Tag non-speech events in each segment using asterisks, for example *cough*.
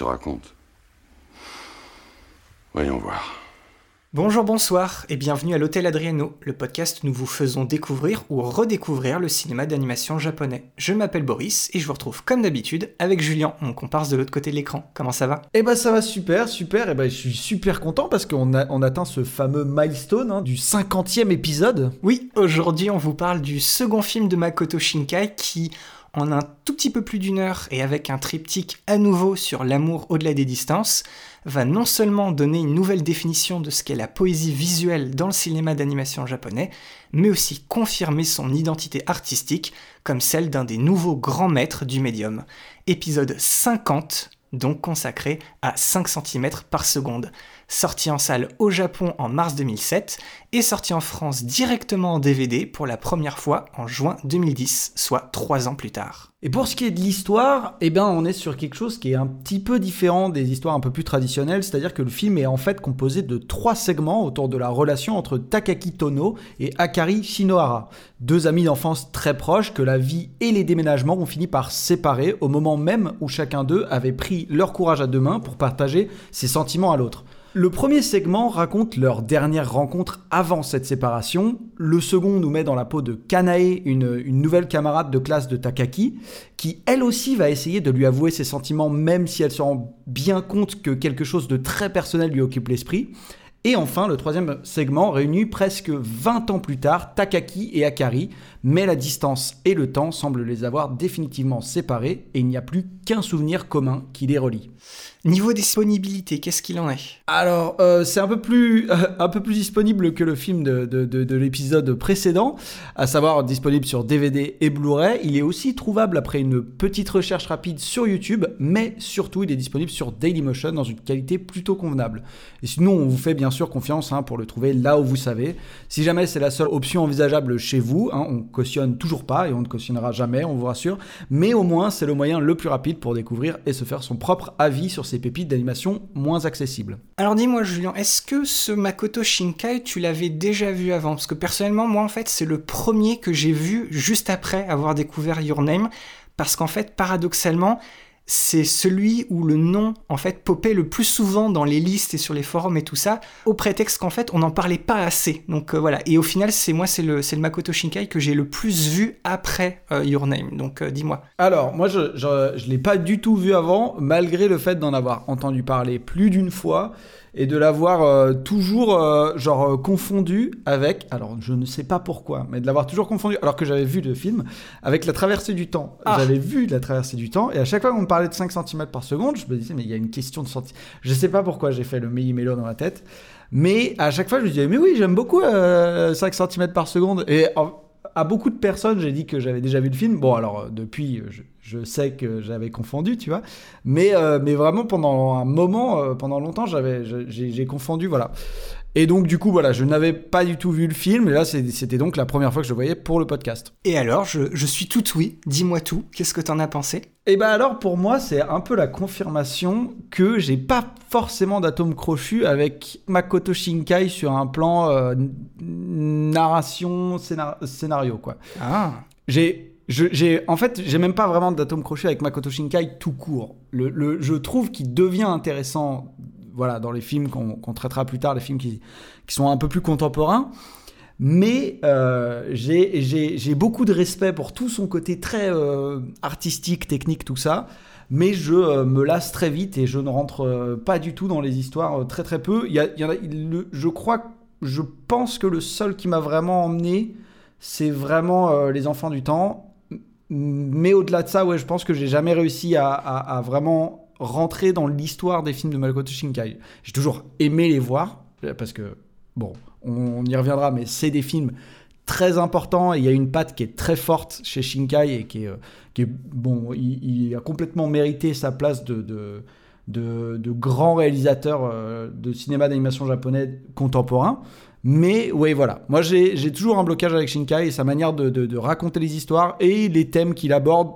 Te raconte. Voyons voir. Bonjour, bonsoir et bienvenue à l'Hôtel Adriano, le podcast où nous vous faisons découvrir ou redécouvrir le cinéma d'animation japonais. Je m'appelle Boris et je vous retrouve comme d'habitude avec Julien, mon comparse de l'autre côté de l'écran. Comment ça va? Eh ben ça va super, super, et ben je suis super content parce qu'on a, on atteint ce fameux milestone hein, du 50e épisode. Oui, aujourd'hui on vous parle du second film de Makoto Shinkai qui, en un tout petit peu plus d'une heure et avec un triptyque à nouveau sur l'amour au-delà des distances, va non seulement donner une nouvelle définition de ce qu'est la poésie visuelle dans le cinéma d'animation japonais, mais aussi confirmer son identité artistique comme celle d'un des nouveaux grands maîtres du médium. Épisode 50, donc consacré à 5 cm par seconde. Sorti en salle au Japon en mars 2007 et sorti en France directement en DVD pour la première fois en juin 2010, soit 3 ans plus tard. Et pour ce qui est de l'histoire, eh ben on est sur quelque chose qui est un petit peu différent des histoires un peu plus traditionnelles, c'est-à-dire que le film est en fait composé de trois segments autour de la relation entre Takaki Tono et Akari Shinohara, deux amis d'enfance très proches que la vie et les déménagements ont fini par séparer au moment même où chacun d'eux avait pris leur courage à deux mains pour partager ses sentiments à l'autre. Le premier segment raconte leur dernière rencontre avant cette séparation. Le second nous met dans la peau de Kanae, une, nouvelle camarade de classe de Takaki, qui elle aussi va essayer de lui avouer ses sentiments même si elle se rend bien compte que quelque chose de très personnel lui occupe l'esprit. Et enfin, le troisième segment réunit presque 20 ans plus tard Takaki et Akari, mais la distance et le temps semblent les avoir définitivement séparés et il n'y a plus qu'un souvenir commun qui les relie. Niveau disponibilité, qu'est-ce qu'il en est? Alors, euh, c'est un peu plus euh, un peu plus disponible que le film de, de, de, de l'épisode précédent, à savoir disponible sur DVD et Blu-ray. Il est aussi trouvable après une petite recherche rapide sur YouTube, mais surtout il est disponible sur Dailymotion dans une qualité plutôt convenable. Et sinon, on vous fait bien sûr confiance hein, pour le trouver là où vous savez. Si jamais c'est la seule option envisageable chez vous, hein, on cautionne toujours pas et on ne cautionnera jamais, on vous rassure. Mais au moins, c'est le moyen le plus rapide pour découvrir et se faire son propre avis sur ces pépites d'animation moins accessibles. Alors dis-moi Julien, est-ce que ce Makoto Shinkai, tu l'avais déjà vu avant? Parce que personnellement, moi en fait, c'est le premier que j'ai vu juste après avoir découvert Your Name, parce qu'en fait, paradoxalement, c'est celui où le nom en fait popait le plus souvent dans les listes et sur les forums et tout ça, au prétexte qu'en fait on n'en parlait pas assez. Donc euh, voilà. Et au final, c'est moi, c'est le, c'est le Makoto Shinkai que j'ai le plus vu après euh, Your Name. Donc euh, dis-moi. Alors moi, je, je l'ai pas du tout vu avant, malgré le fait d'en avoir entendu parler plus d'une fois et de l'avoir euh, toujours euh, genre euh, confondu avec alors je ne sais pas pourquoi mais de l'avoir toujours confondu alors que j'avais vu le film avec la traversée du temps Ah. j'avais vu la traversée du temps et à chaque fois qu'on me parlait de 5 cm par seconde je me disais mais il y a une question de centi je sais pas pourquoi j'ai fait le méli-mélo dans la tête mais à chaque fois je me disais mais oui j'aime beaucoup euh, 5 cm par seconde et en- à beaucoup de personnes, j'ai dit que j'avais déjà vu le film. Bon, alors euh, depuis, euh, je, sais que j'avais confondu, tu vois. Mais, euh, mais vraiment, pendant un moment, pendant longtemps, j'avais, j'ai confondu, voilà. Et donc, du coup, voilà, je n'avais pas du tout vu le film. Et là, c'était donc la première fois que je le voyais pour le podcast. Et alors, je, je suis tout oui. Dis-moi tout. Qu'est-ce que t'en as pensé? Et ben alors, pour moi, c'est un peu la confirmation que j'ai pas forcément d'atome crochu avec Makoto Shinkai sur un plan euh, narration, scénar- scénario, quoi. Ah. J'ai, je- j'ai, en fait, j'ai même pas vraiment d'atome crochet avec Makoto Shinkai tout court. Le, le- je trouve qu'il devient intéressant, voilà, dans les films qu'on, qu'on traitera plus tard, les films qui, qui sont un peu plus contemporains. Mais euh, j'ai, beaucoup de respect pour tout son côté très euh, artistique, technique, tout ça. Mais je euh, me lasse très vite et je ne rentre euh, pas du tout dans les histoires très très peu. Il y a, il y a, le- je crois, je pense que le seul qui m'a vraiment emmené, c'est vraiment les enfants du temps. Mais au-delà de ça, ouais, je pense que j'ai jamais réussi à- à vraiment rentrer dans l'histoire des films de Makoto Shinkai. J'ai toujours aimé les voir, parce que, bon, on, y reviendra, mais c'est des films très important. Il y a une patte qui est très forte chez Shinkai et qui est, euh, qui est bon, il, a complètement mérité sa place de, de, de, grand réalisateur euh, de cinéma d'animation japonais contemporain. Mais oui, voilà. Moi, j'ai toujours un blocage avec Shinkai et sa manière de, de raconter les histoires et les thèmes qu'il aborde.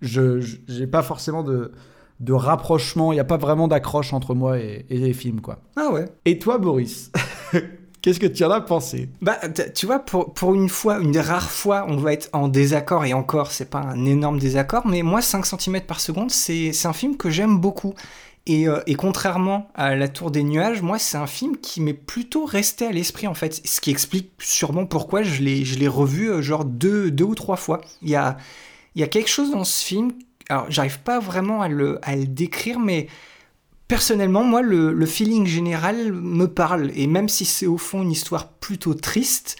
Je n'ai pas forcément de, de rapprochement, il n'y a pas vraiment d'accroche entre moi et, les films, quoi. Ah ouais. Et toi, Boris *laughs* Qu'est-ce que tu en as pensé? Bah, tu vois, pour, pour une fois, une rare fois, on va être en désaccord, et encore, c'est pas un énorme désaccord, mais moi, 5 cm par seconde, c'est un film que j'aime beaucoup. Et, euh, et, contrairement à La Tour des Nuages, moi, c'est un film qui m'est plutôt resté à l'esprit, en fait. Ce qui explique sûrement pourquoi je l'ai revu, euh, genre, deux, deux ou trois fois. Il y a, il y a quelque chose dans ce film alors j'arrive pas vraiment à le, à le, décrire, mais personnellement, moi, le, le, feeling général me parle. Et même si c'est au fond une histoire plutôt triste,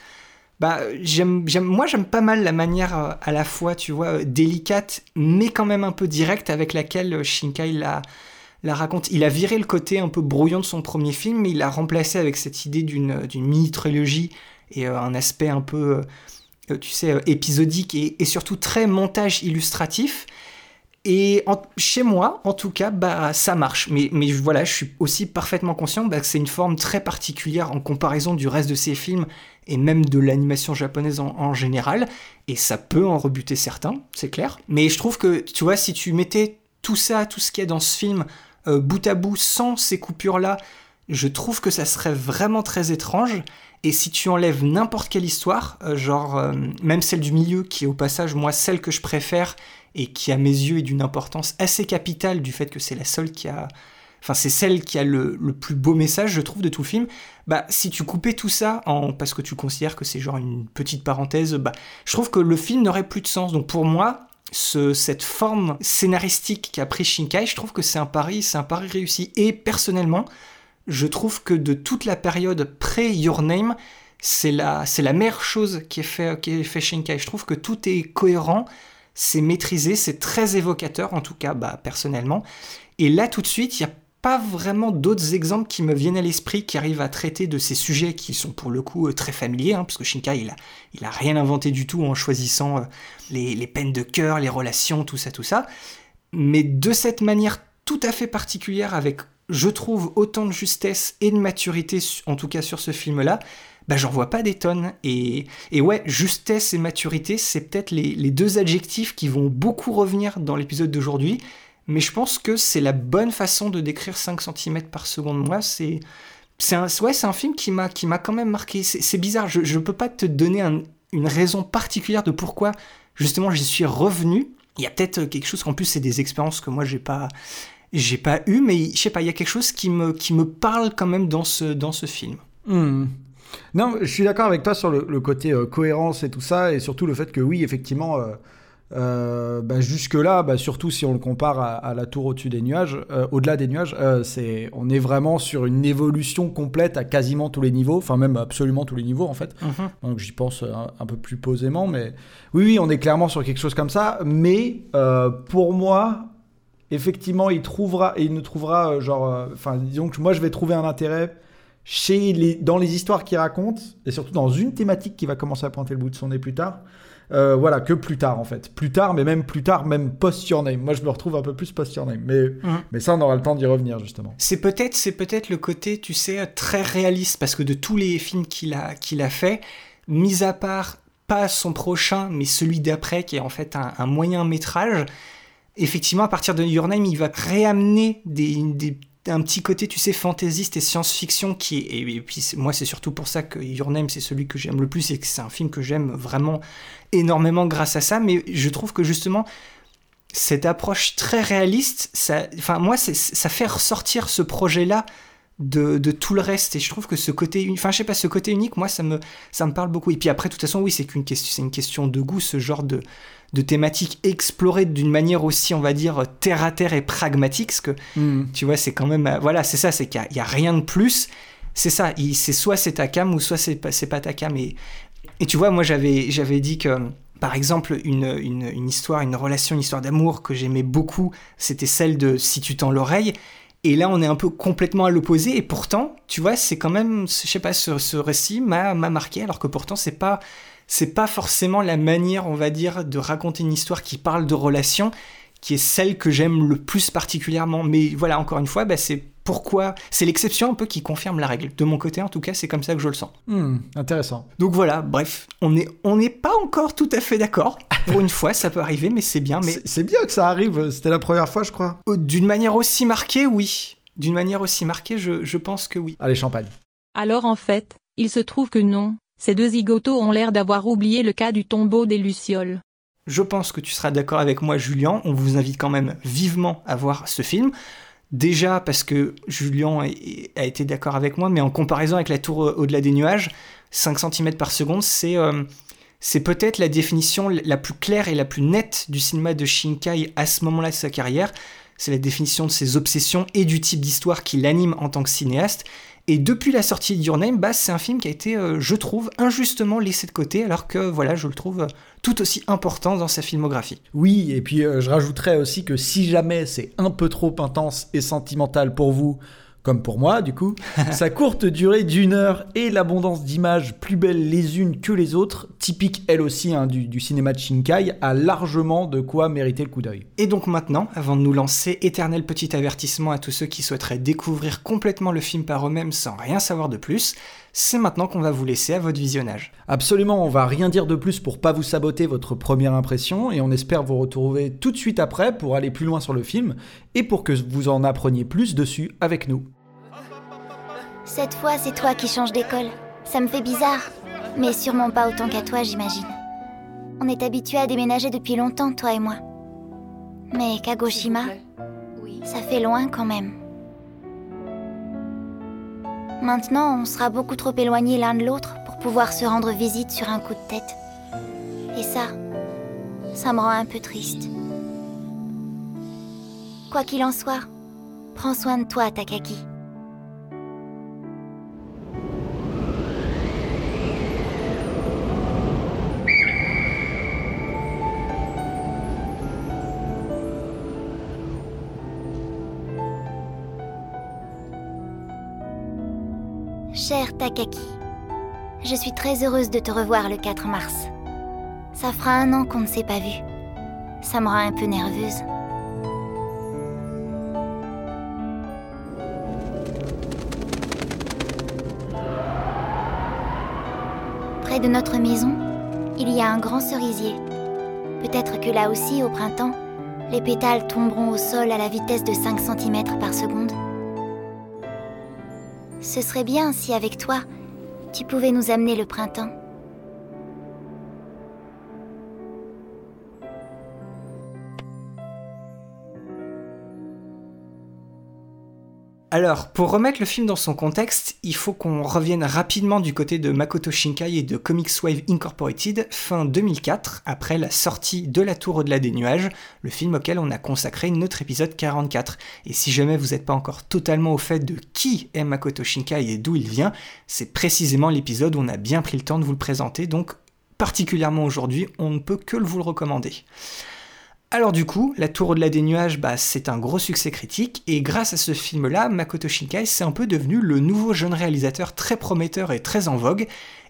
bah, j'aime, moi, j'aime pas mal la manière euh, à la fois, tu vois, délicate, mais quand même un peu directe avec laquelle Shinkai la, la raconte. Il a viré le côté un peu brouillon de son premier film, mais il l'a remplacé avec cette idée d'une, mini-trilogie et euh, un aspect un peu, euh, tu sais, épisodique et, et, surtout très montage illustratif. Et chez moi, en tout cas, bah, ça marche. Mais, voilà, je suis aussi parfaitement conscient bah, que c'est une forme très particulière en comparaison du reste de ces films et même de l'animation japonaise en, général. Et ça peut en rebuter certains, c'est clair. Mais je trouve que, tu vois, si tu mettais tout ça, tout ce qu'il y a dans ce film, euh, bout à bout, sans ces coupures-là, je trouve que ça serait vraiment très étrange. Et si tu enlèves n'importe quelle histoire, euh, genre euh, même celle du milieu, qui est au passage, moi, celle que je préfère, et qui à mes yeux est d'une importance assez capitale du fait que c'est la seule qui a enfin c'est celle qui a le, plus beau message je trouve de tout le film. Bah si tu coupais tout ça en parce que tu considères que c'est genre une petite parenthèse bah je trouve que le film n'aurait plus de sens. Donc pour moi ce, cette forme scénaristique qu'a pris Shinkai je trouve que c'est un pari c'est un pari réussi. Et personnellement je trouve que de toute la période pré Your Name c'est la c'est la meilleure chose qui est fait qui est fait Shinkai. Je trouve que tout est cohérent c'est maîtrisé, c'est très évocateur, en tout cas bah, personnellement. Et là, tout de suite, il n'y a pas vraiment d'autres exemples qui me viennent à l'esprit qui arrivent à traiter de ces sujets qui sont pour le coup euh, très familiers, hein, parce que Shinkai, il a, rien inventé du tout en choisissant euh, les, les peines de cœur, les relations, tout ça, tout ça. Mais de cette manière tout à fait particulière, avec, je trouve, autant de justesse et de maturité, en tout cas sur ce film-là, bah, j'en vois pas des tonnes. Et, et ouais, justesse et maturité, c'est peut-être les, deux adjectifs qui vont beaucoup revenir dans l'épisode d'aujourd'hui. Mais je pense que c'est la bonne façon de décrire 5 cm par seconde. Moi, c'est. C'est un, ouais, c'est un film qui m'a, qui m'a quand même marqué. C'est, bizarre, je ne peux pas te donner une raison particulière de pourquoi justement j'y suis revenu. Il y a peut-être quelque chose qu'en plus c'est des expériences que moi j'ai pas j'ai pas eu, mais je sais pas, il y a quelque chose qui me, qui me parle quand même dans ce, dans ce film. Hmm. Non, je suis d'accord avec toi sur le, côté euh, cohérence et tout ça, et surtout le fait que oui, effectivement, euh, euh, bah, jusque-là, bah, surtout si on le compare à, la tour au-dessus des nuages, au-delà des nuages, c'est, on est vraiment sur une évolution complète à quasiment tous les niveaux, enfin même absolument tous les niveaux en fait. Mhm. Donc j'y pense un, peu plus posément, mais oui, oui, on est clairement sur quelque chose comme ça. Mais pour moi, effectivement, il trouvera, il ne trouvera genre, enfin disons que moi je vais trouver un intérêt chez les, dans les histoires qu'il raconte, et surtout dans une thématique qui va commencer à pointer le bout de son nez plus tard. Euh, voilà, que plus tard en fait. Plus tard, mais même plus tard, même post-your name. Moi, je me retrouve un peu plus post-your name. Mais, mhm. mais ça, on aura le temps d'y revenir justement. C'est peut-être, c'est peut-être le côté, tu sais, très réaliste, parce que de tous les films qu'il a, qu'il a fait, mis à part pas son prochain, mais celui d'après, qui est en fait un, moyen métrage, effectivement, à partir de Your Name, il va réamener des, des un petit côté, tu sais, fantaisiste et science-fiction qui et, puis moi c'est surtout pour ça que Your Name c'est celui que j'aime le plus et que c'est un film que j'aime vraiment énormément grâce à ça. Mais je trouve que justement cette approche très réaliste, ça, enfin moi ça fait ressortir ce projet-là de, tout le reste et je trouve que ce côté enfin je sais pas ce côté unique moi ça me ça me parle beaucoup et puis après de toute façon oui c'est qu'une question c'est une question de goût ce genre de de thématiques explorées d'une manière aussi, on va dire, terre à terre et pragmatique, parce que, hmm. tu vois, c'est quand même, euh, voilà, c'est ça, c'est qu'il n'y a, rien de plus. C'est ça, c'est soit c'est ta cam ou soit c'est pas, pas ta cam. Et, et tu vois, moi, j'avais, j'avais dit que, par exemple, une, une, histoire, une relation, une histoire d'amour que j'aimais beaucoup, c'était celle de Si tu tends l'oreille. Et là, on est un peu complètement à l'opposé. Et pourtant, tu vois, c'est quand même, je sais pas, ce, ce récit m'a marqué, alors que pourtant, c'est pas c'est pas forcément la manière, on va dire, de raconter une histoire qui parle de relations qui est celle que j'aime le plus particulièrement. Mais voilà, encore une fois, bah, c'est pourquoi c'est l'exception un peu qui confirme la règle. De mon côté, en tout cas, c'est comme ça que je le sens. Hmm, intéressant. Donc voilà, bref, on n'est on pas encore tout à fait d'accord. Pour une fois, ça peut arriver, mais c'est bien. Mais C'est- bien que ça arrive, c'était la première fois, je crois. euh, d'une manière aussi marquée, oui. D'une manière aussi marquée, je, je pense que oui. Allez, champagne. Alors en fait, il se trouve que non, ces deux zigotos ont l'air d'avoir oublié le cas du tombeau des Lucioles. Je pense que tu seras d'accord avec moi, Julien. On vous invite quand même vivement à voir ce film. Déjà parce que Julien a été d'accord avec moi, mais en comparaison avec la tour au-delà des nuages, 5 cm par seconde, c'est euh, c'est peut-être la définition la plus claire et la plus nette du cinéma de Shinkai à ce moment-là de sa carrière. C'est la définition de ses obsessions et du type d'histoire qui l'anime en tant que cinéaste. Et depuis la sortie de Your Name, bah, c'est un film qui a été, euh, je trouve, injustement laissé de côté, alors que voilà, je le trouve euh, tout aussi important dans sa filmographie. Oui, et puis euh, je rajouterais aussi que si jamais c'est un peu trop intense et sentimental pour vous, comme pour moi du coup, *laughs* sa courte durée d'une heure et l'abondance d'images plus belles les unes que les autres, typique elle aussi hein, du, du cinéma de Shinkai, a largement de quoi mériter le coup d'œil. Et donc maintenant, avant de nous lancer, éternel petit avertissement à tous ceux qui souhaiteraient découvrir complètement le film par eux-mêmes sans rien savoir de plus, c'est maintenant qu'on va vous laisser à votre visionnage. Absolument, on va rien dire de plus pour pas vous saboter votre première impression et on espère vous retrouver tout de suite après pour aller plus loin sur le film et pour que vous en appreniez plus dessus avec nous. Cette fois, c'est toi qui changes d'école. Ça me fait bizarre. Mais sûrement pas autant qu'à toi, j'imagine. On est habitués à déménager depuis longtemps, toi et moi. Mais Kagoshima, ça fait loin quand même. Maintenant, on sera beaucoup trop éloignés l'un de l'autre pour pouvoir se rendre visite sur un coup de tête. Et ça, ça me rend un peu triste. Quoi qu'il en soit, prends soin de toi, Takaki. Cher Takaki, je suis très heureuse de te revoir le 4 mars. Ça fera un an qu'on ne s'est pas vu. Ça me rend un peu nerveuse. Près de notre maison, il y a un grand cerisier. Peut-être que là aussi, au printemps, les pétales tomberont au sol à la vitesse de 5 cm par seconde. Ce serait bien si avec toi, tu pouvais nous amener le printemps. Alors, pour remettre le film dans son contexte, il faut qu'on revienne rapidement du côté de Makoto Shinkai et de Comics Wave Incorporated, fin 2004, après la sortie de La Tour au-delà des nuages, le film auquel on a consacré notre épisode 44. Et si jamais vous n'êtes pas encore totalement au fait de qui est Makoto Shinkai et d'où il vient, c'est précisément l'épisode où on a bien pris le temps de vous le présenter, donc particulièrement aujourd'hui, on ne peut que vous le recommander. Alors du coup, La Tour au-delà des nuages, bah, c'est un gros succès critique, et grâce à ce film-là, Makoto Shinkai c'est un peu devenu le nouveau jeune réalisateur très prometteur et très en vogue,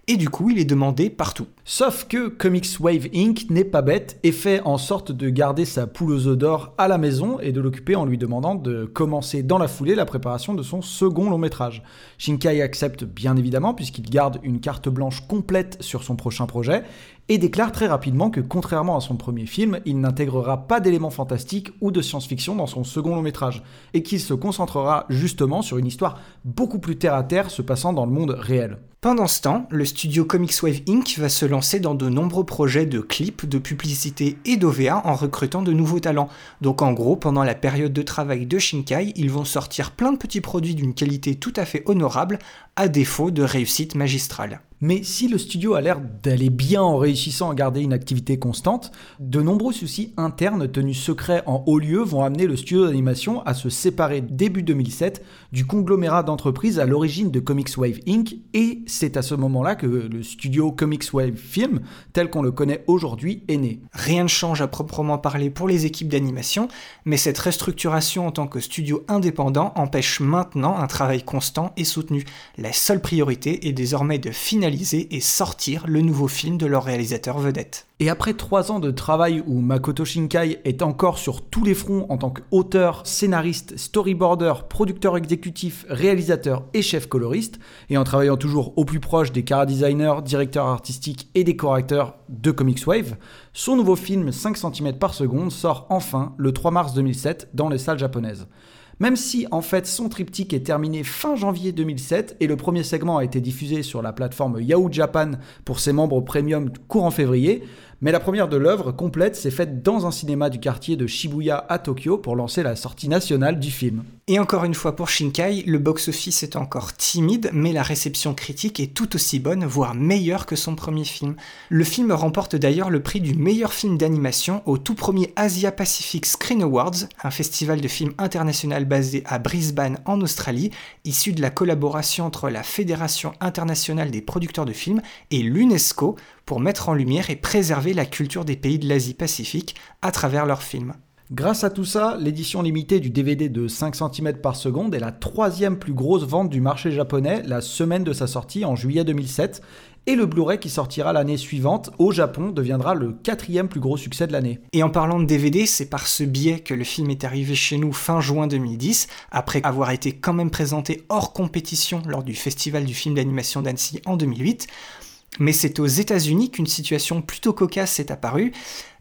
et du coup il est demandé partout. Sauf que Comics Wave Inc. n'est pas bête et fait en sorte de garder sa poule aux œufs d'or à la maison et de l'occuper en lui demandant de commencer dans la foulée la préparation de son second long métrage. Shinkai accepte bien évidemment puisqu'il garde une carte blanche complète sur son prochain projet et déclare très rapidement que contrairement à son premier film, il n'intégrera pas d'éléments fantastiques ou de science-fiction dans son second long métrage et qu'il se concentrera justement sur une histoire beaucoup plus terre à terre se passant dans le monde réel. Pendant ce temps, le studio Comics Wave Inc. va se lancer dans de nombreux projets de clips, de publicité et d'OVA en recrutant de nouveaux talents. Donc en gros, pendant la période de travail de Shinkai, ils vont sortir plein de petits produits d'une qualité tout à fait honorable, à défaut de réussite magistrale. Mais si le studio a l'air d'aller bien en réussissant à garder une activité constante, de nombreux soucis internes tenus secrets en haut lieu vont amener le studio d'animation à se séparer début 2007 du conglomérat d'entreprises à l'origine de Comics Wave Inc. Et c'est à ce moment-là que le studio Comics Wave Film, tel qu'on le connaît aujourd'hui, est né. Rien ne change à proprement parler pour les équipes d'animation, mais cette restructuration en tant que studio indépendant empêche maintenant un travail constant et soutenu. La seule priorité est désormais de finaliser et sortir le nouveau film de leur réalisateur vedette. Et après trois ans de travail où Makoto Shinkai est encore sur tous les fronts en tant qu'auteur, scénariste, storyboarder, producteur exécutif, réalisateur et chef coloriste, et en travaillant toujours au plus proche des cara designers, directeurs artistiques et décorateurs de Comics Wave, son nouveau film 5 cm par seconde sort enfin le 3 mars 2007 dans les salles japonaises. Même si en fait son triptyque est terminé fin janvier 2007 et le premier segment a été diffusé sur la plateforme Yahoo Japan pour ses membres premium courant février, mais la première de l'œuvre complète s'est faite dans un cinéma du quartier de Shibuya à Tokyo pour lancer la sortie nationale du film. Et encore une fois pour Shinkai, le box-office est encore timide, mais la réception critique est tout aussi bonne, voire meilleure que son premier film. Le film remporte d'ailleurs le prix du meilleur film d'animation au tout premier Asia Pacific Screen Awards, un festival de films international basé à Brisbane en Australie, issu de la collaboration entre la Fédération internationale des producteurs de films et l'UNESCO pour mettre en lumière et préserver la culture des pays de l'Asie-Pacifique à travers leurs films. Grâce à tout ça, l'édition limitée du DVD de 5 cm par seconde est la troisième plus grosse vente du marché japonais la semaine de sa sortie en juillet 2007, et le Blu-ray qui sortira l'année suivante au Japon deviendra le quatrième plus gros succès de l'année. Et en parlant de DVD, c'est par ce biais que le film est arrivé chez nous fin juin 2010, après avoir été quand même présenté hors compétition lors du Festival du film d'animation d'Annecy en 2008. Mais c'est aux États-Unis qu'une situation plutôt cocasse s'est apparue.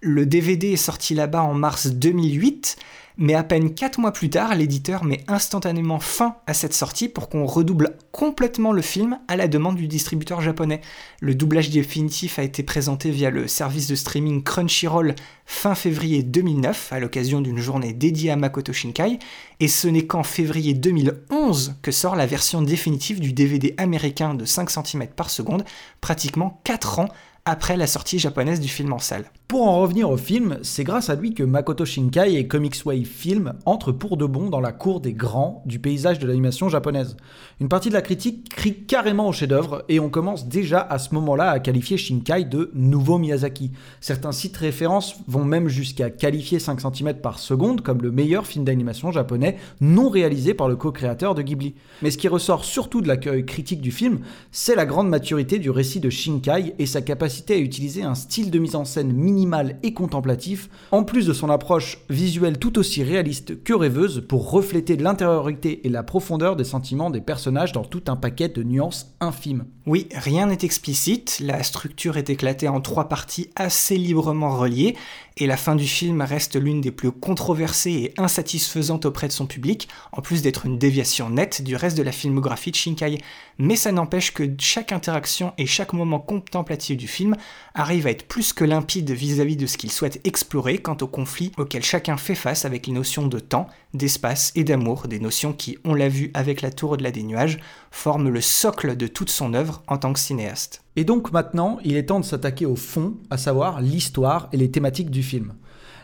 Le DVD est sorti là-bas en mars 2008, mais à peine 4 mois plus tard, l'éditeur met instantanément fin à cette sortie pour qu'on redouble complètement le film à la demande du distributeur japonais. Le doublage définitif a été présenté via le service de streaming Crunchyroll fin février 2009 à l'occasion d'une journée dédiée à Makoto Shinkai, et ce n'est qu'en février 2011 que sort la version définitive du DVD américain de 5 cm par seconde, pratiquement 4 ans après la sortie japonaise du film en salle. Pour en revenir au film, c'est grâce à lui que Makoto Shinkai et Comics Wave Film entrent pour de bon dans la cour des grands du paysage de l'animation japonaise. Une partie de la critique crie carrément au chef-d'œuvre et on commence déjà à ce moment-là à qualifier Shinkai de nouveau Miyazaki. Certains sites références vont même jusqu'à qualifier 5 cm par seconde comme le meilleur film d'animation japonais non réalisé par le co-créateur de Ghibli. Mais ce qui ressort surtout de l'accueil critique du film, c'est la grande maturité du récit de Shinkai et sa capacité à utiliser un style de mise en scène minimal et contemplatif, en plus de son approche visuelle tout aussi réaliste que rêveuse pour refléter l'intériorité et la profondeur des sentiments des personnages dans tout un paquet de nuances infimes. Oui, rien n'est explicite, la structure est éclatée en trois parties assez librement reliées, et la fin du film reste l'une des plus controversées et insatisfaisantes auprès de son public, en plus d'être une déviation nette du reste de la filmographie de Shinkai. Mais ça n'empêche que chaque interaction et chaque moment contemplatif du film arrive à être plus que limpide vis-à-vis de ce qu'il souhaite explorer quant au conflit auquel chacun fait face avec les notions de temps, d'espace et d'amour, des notions qui, on l'a vu avec la tour au-delà des nuages, forment le socle de toute son œuvre en tant que cinéaste. Et donc maintenant, il est temps de s'attaquer au fond, à savoir l'histoire et les thématiques du film.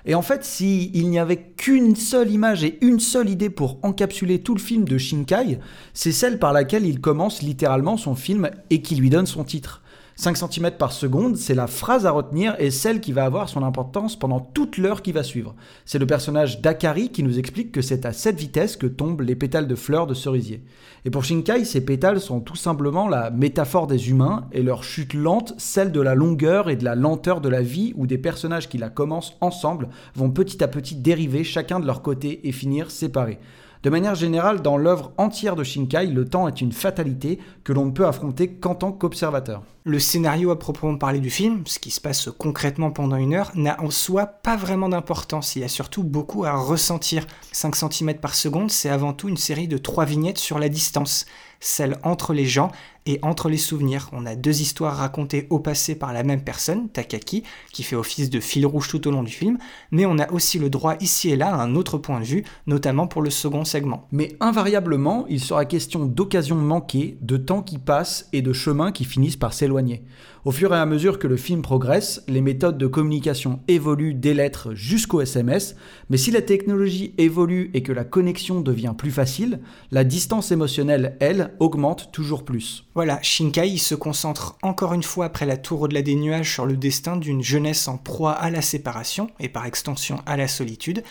Et en fait, s'il n'y avait qu'une seule image et une seule idée pour encapsuler tout le film de Shinkai, c'est celle par laquelle il commence littéralement son film et qui lui donne son titre. 5 cm par seconde, c'est la phrase à retenir et celle qui va avoir son importance pendant toute l'heure qui va suivre. C'est le personnage d'Akari qui nous explique que c'est à cette vitesse que tombent les pétales de fleurs de cerisier. Et pour Shinkai, ces pétales sont tout simplement la métaphore des humains et leur chute lente, celle de la longueur et de la lenteur de la vie où des personnages qui la commencent ensemble vont petit à petit dériver chacun de leur côté et finir séparés. De manière générale, dans l'œuvre entière de Shinkai, le temps est une fatalité que l'on ne peut affronter qu'en tant qu'observateur. Le scénario à proprement parler du film, ce qui se passe concrètement pendant une heure, n'a en soi pas vraiment d'importance. Il y a surtout beaucoup à ressentir. 5 cm par seconde, c'est avant tout une série de trois vignettes sur la distance celle entre les gens et entre les souvenirs. On a deux histoires racontées au passé par la même personne, Takaki, qui fait office de fil rouge tout au long du film, mais on a aussi le droit ici et là à un autre point de vue, notamment pour le second segment. Mais invariablement, il sera question d'occasions manquées, de temps qui passe et de chemins qui finissent par s'éloigner. Au fur et à mesure que le film progresse, les méthodes de communication évoluent des lettres jusqu'au SMS, mais si la technologie évolue et que la connexion devient plus facile, la distance émotionnelle, elle, augmente toujours plus. Voilà, Shinkai se concentre encore une fois après la tour au-delà des nuages sur le destin d'une jeunesse en proie à la séparation et par extension à la solitude,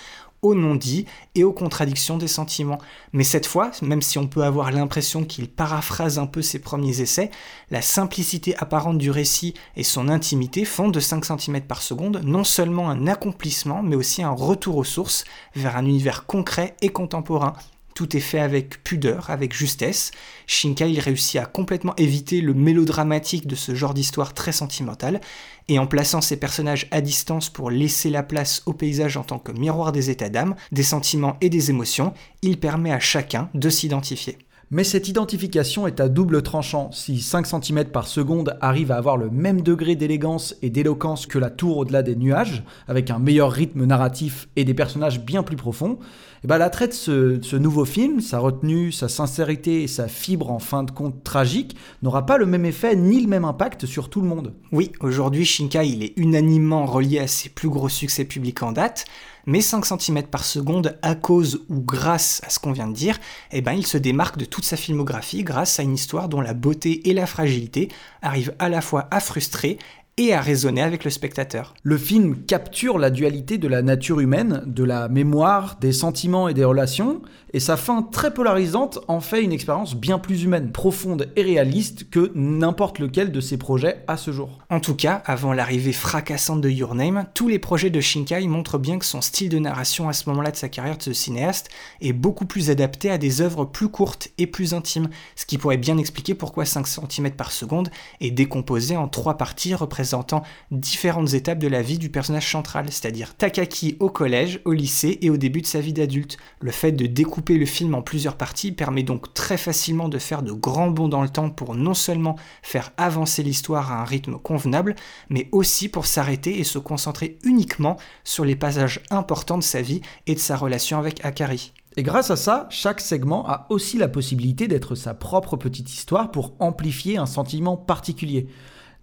au non-dit et aux contradictions des sentiments. Mais cette fois, même si on peut avoir l'impression qu'il paraphrase un peu ses premiers essais, la simplicité apparente du récit et son intimité font de 5 cm par seconde non seulement un accomplissement, mais aussi un retour aux sources vers un univers concret et contemporain, tout est fait avec pudeur, avec justesse. Shinkai réussit à complètement éviter le mélodramatique de ce genre d'histoire très sentimentale, et en plaçant ses personnages à distance pour laisser la place au paysage en tant que miroir des états d'âme, des sentiments et des émotions, il permet à chacun de s'identifier. Mais cette identification est à double tranchant. Si 5 cm par seconde arrive à avoir le même degré d'élégance et d'éloquence que la tour au-delà des nuages, avec un meilleur rythme narratif et des personnages bien plus profonds, eh ben l'attrait de ce, ce, nouveau film, sa retenue, sa sincérité et sa fibre en fin de compte tragique, n'aura pas le même effet ni le même impact sur tout le monde. Oui, aujourd'hui Shinkai il est unanimement relié à ses plus gros succès publics en date, mais 5 cm par seconde à cause ou grâce à ce qu'on vient de dire, eh ben il se démarque de toute sa filmographie grâce à une histoire dont la beauté et la fragilité arrivent à la fois à frustrer et à raisonner avec le spectateur. Le film capture la dualité de la nature humaine, de la mémoire, des sentiments et des relations, et sa fin très polarisante en fait une expérience bien plus humaine, profonde et réaliste que n'importe lequel de ses projets à ce jour. En tout cas, avant l'arrivée fracassante de Your Name, tous les projets de Shinkai montrent bien que son style de narration à ce moment-là de sa carrière de cinéaste est beaucoup plus adapté à des œuvres plus courtes et plus intimes, ce qui pourrait bien expliquer pourquoi 5 cm par seconde est décomposé en trois parties représentant différentes étapes de la vie du personnage central, c'est-à-dire Takaki au collège, au lycée et au début de sa vie d'adulte. Le fait de découper le film en plusieurs parties permet donc très facilement de faire de grands bonds dans le temps pour non seulement faire avancer l'histoire à un rythme convenable, mais aussi pour s'arrêter et se concentrer uniquement sur les passages importants de sa vie et de sa relation avec Akari. Et grâce à ça, chaque segment a aussi la possibilité d'être sa propre petite histoire pour amplifier un sentiment particulier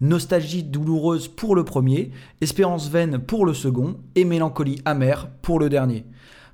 nostalgie douloureuse pour le premier, espérance vaine pour le second et mélancolie amère pour le dernier.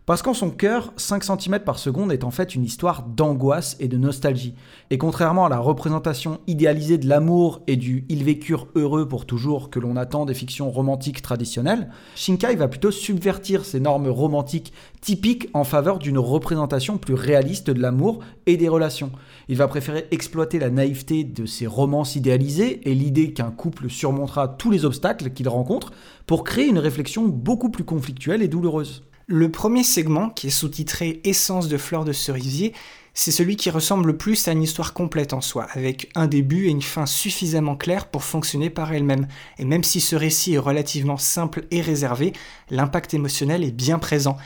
Parce qu'en son cœur, 5 cm par seconde est en fait une histoire d'angoisse et de nostalgie. Et contrairement à la représentation idéalisée de l'amour et du ils vécurent heureux pour toujours que l'on attend des fictions romantiques traditionnelles, Shinkai va plutôt subvertir ces normes romantiques typiques en faveur d'une représentation plus réaliste de l'amour et des relations. Il va préférer exploiter la naïveté de ces romances idéalisées et l'idée qu'un couple surmontera tous les obstacles qu'il rencontre pour créer une réflexion beaucoup plus conflictuelle et douloureuse. Le premier segment, qui est sous-titré Essence de fleurs de cerisier, c'est celui qui ressemble le plus à une histoire complète en soi, avec un début et une fin suffisamment clairs pour fonctionner par elle-même. Et même si ce récit est relativement simple et réservé, l'impact émotionnel est bien présent.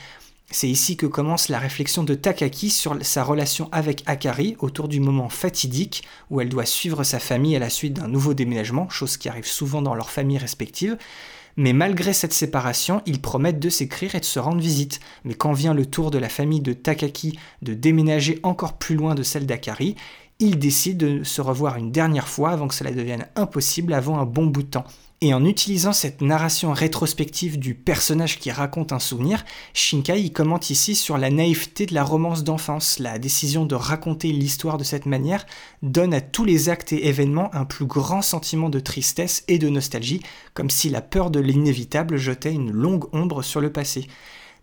C'est ici que commence la réflexion de Takaki sur sa relation avec Akari autour du moment fatidique où elle doit suivre sa famille à la suite d'un nouveau déménagement, chose qui arrive souvent dans leurs familles respectives. Mais malgré cette séparation, ils promettent de s'écrire et de se rendre visite. Mais quand vient le tour de la famille de Takaki de déménager encore plus loin de celle d'Akari, ils décident de se revoir une dernière fois avant que cela devienne impossible avant un bon bout de temps. Et en utilisant cette narration rétrospective du personnage qui raconte un souvenir, Shinkai commente ici sur la naïveté de la romance d'enfance. La décision de raconter l'histoire de cette manière donne à tous les actes et événements un plus grand sentiment de tristesse et de nostalgie, comme si la peur de l'inévitable jetait une longue ombre sur le passé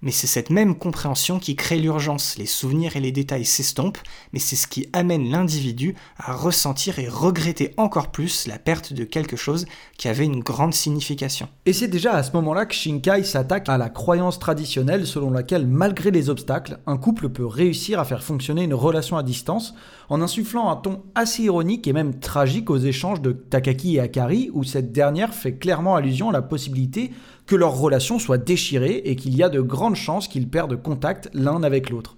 mais c'est cette même compréhension qui crée l'urgence. Les souvenirs et les détails s'estompent, mais c'est ce qui amène l'individu à ressentir et regretter encore plus la perte de quelque chose qui avait une grande signification. Et c'est déjà à ce moment-là que Shinkai s'attaque à la croyance traditionnelle selon laquelle, malgré les obstacles, un couple peut réussir à faire fonctionner une relation à distance en insufflant un ton assez ironique et même tragique aux échanges de Takaki et Akari, où cette dernière fait clairement allusion à la possibilité que leur relation soit déchirée et qu'il y a de grandes chances qu'ils perdent contact l'un avec l'autre.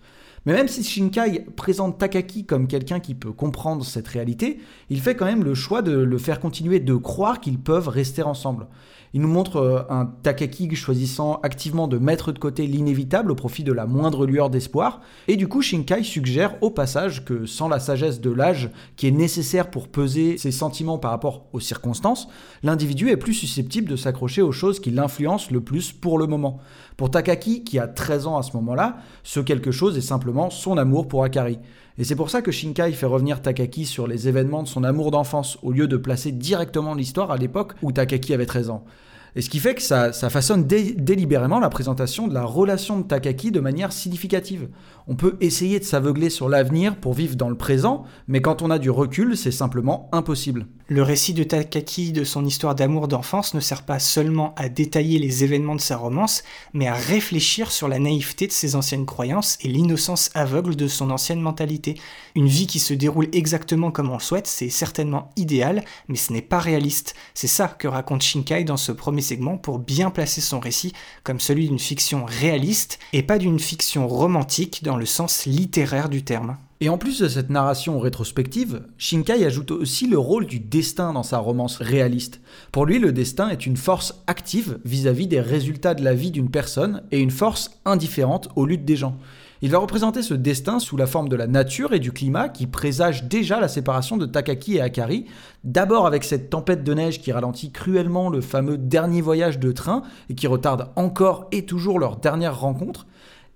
Mais même si Shinkai présente Takaki comme quelqu'un qui peut comprendre cette réalité, il fait quand même le choix de le faire continuer de croire qu'ils peuvent rester ensemble. Il nous montre euh, un Takaki choisissant activement de mettre de côté l'inévitable au profit de la moindre lueur d'espoir, et du coup Shinkai suggère au passage que sans la sagesse de l'âge qui est nécessaire pour peser ses sentiments par rapport aux circonstances, l'individu est plus susceptible de s'accrocher aux choses qui l'influencent le plus pour le moment. Pour Takaki, qui a 13 ans à ce moment-là, ce quelque chose est simplement son amour pour Akari. Et c'est pour ça que Shinkai fait revenir Takaki sur les événements de son amour d'enfance, au lieu de placer directement l'histoire à l'époque où Takaki avait 13 ans. Et ce qui fait que ça, façonne dé- délibérément la présentation de la relation de Takaki de manière significative. On peut essayer de s'aveugler sur l'avenir pour vivre dans le présent, mais quand on a du recul, c'est simplement impossible. Le récit de Takaki de son histoire d'amour d'enfance ne sert pas seulement à détailler les événements de sa romance, mais à réfléchir sur la naïveté de ses anciennes croyances et l'innocence aveugle de son ancienne mentalité. Une vie qui se déroule exactement comme on le souhaite, c'est certainement idéal, mais ce n'est pas réaliste. C'est ça que raconte Shinkai dans ce premier segment pour bien placer son récit comme celui d'une fiction réaliste et pas d'une fiction romantique dans le sens littéraire du terme. Et en plus de cette narration rétrospective, Shinkai ajoute aussi le rôle du destin dans sa romance réaliste. Pour lui, le destin est une force active vis-à-vis des résultats de la vie d'une personne et une force indifférente aux luttes des gens. Il va représenter ce destin sous la forme de la nature et du climat qui présage déjà la séparation de Takaki et Akari, d'abord avec cette tempête de neige qui ralentit cruellement le fameux dernier voyage de train et qui retarde encore et toujours leur dernière rencontre,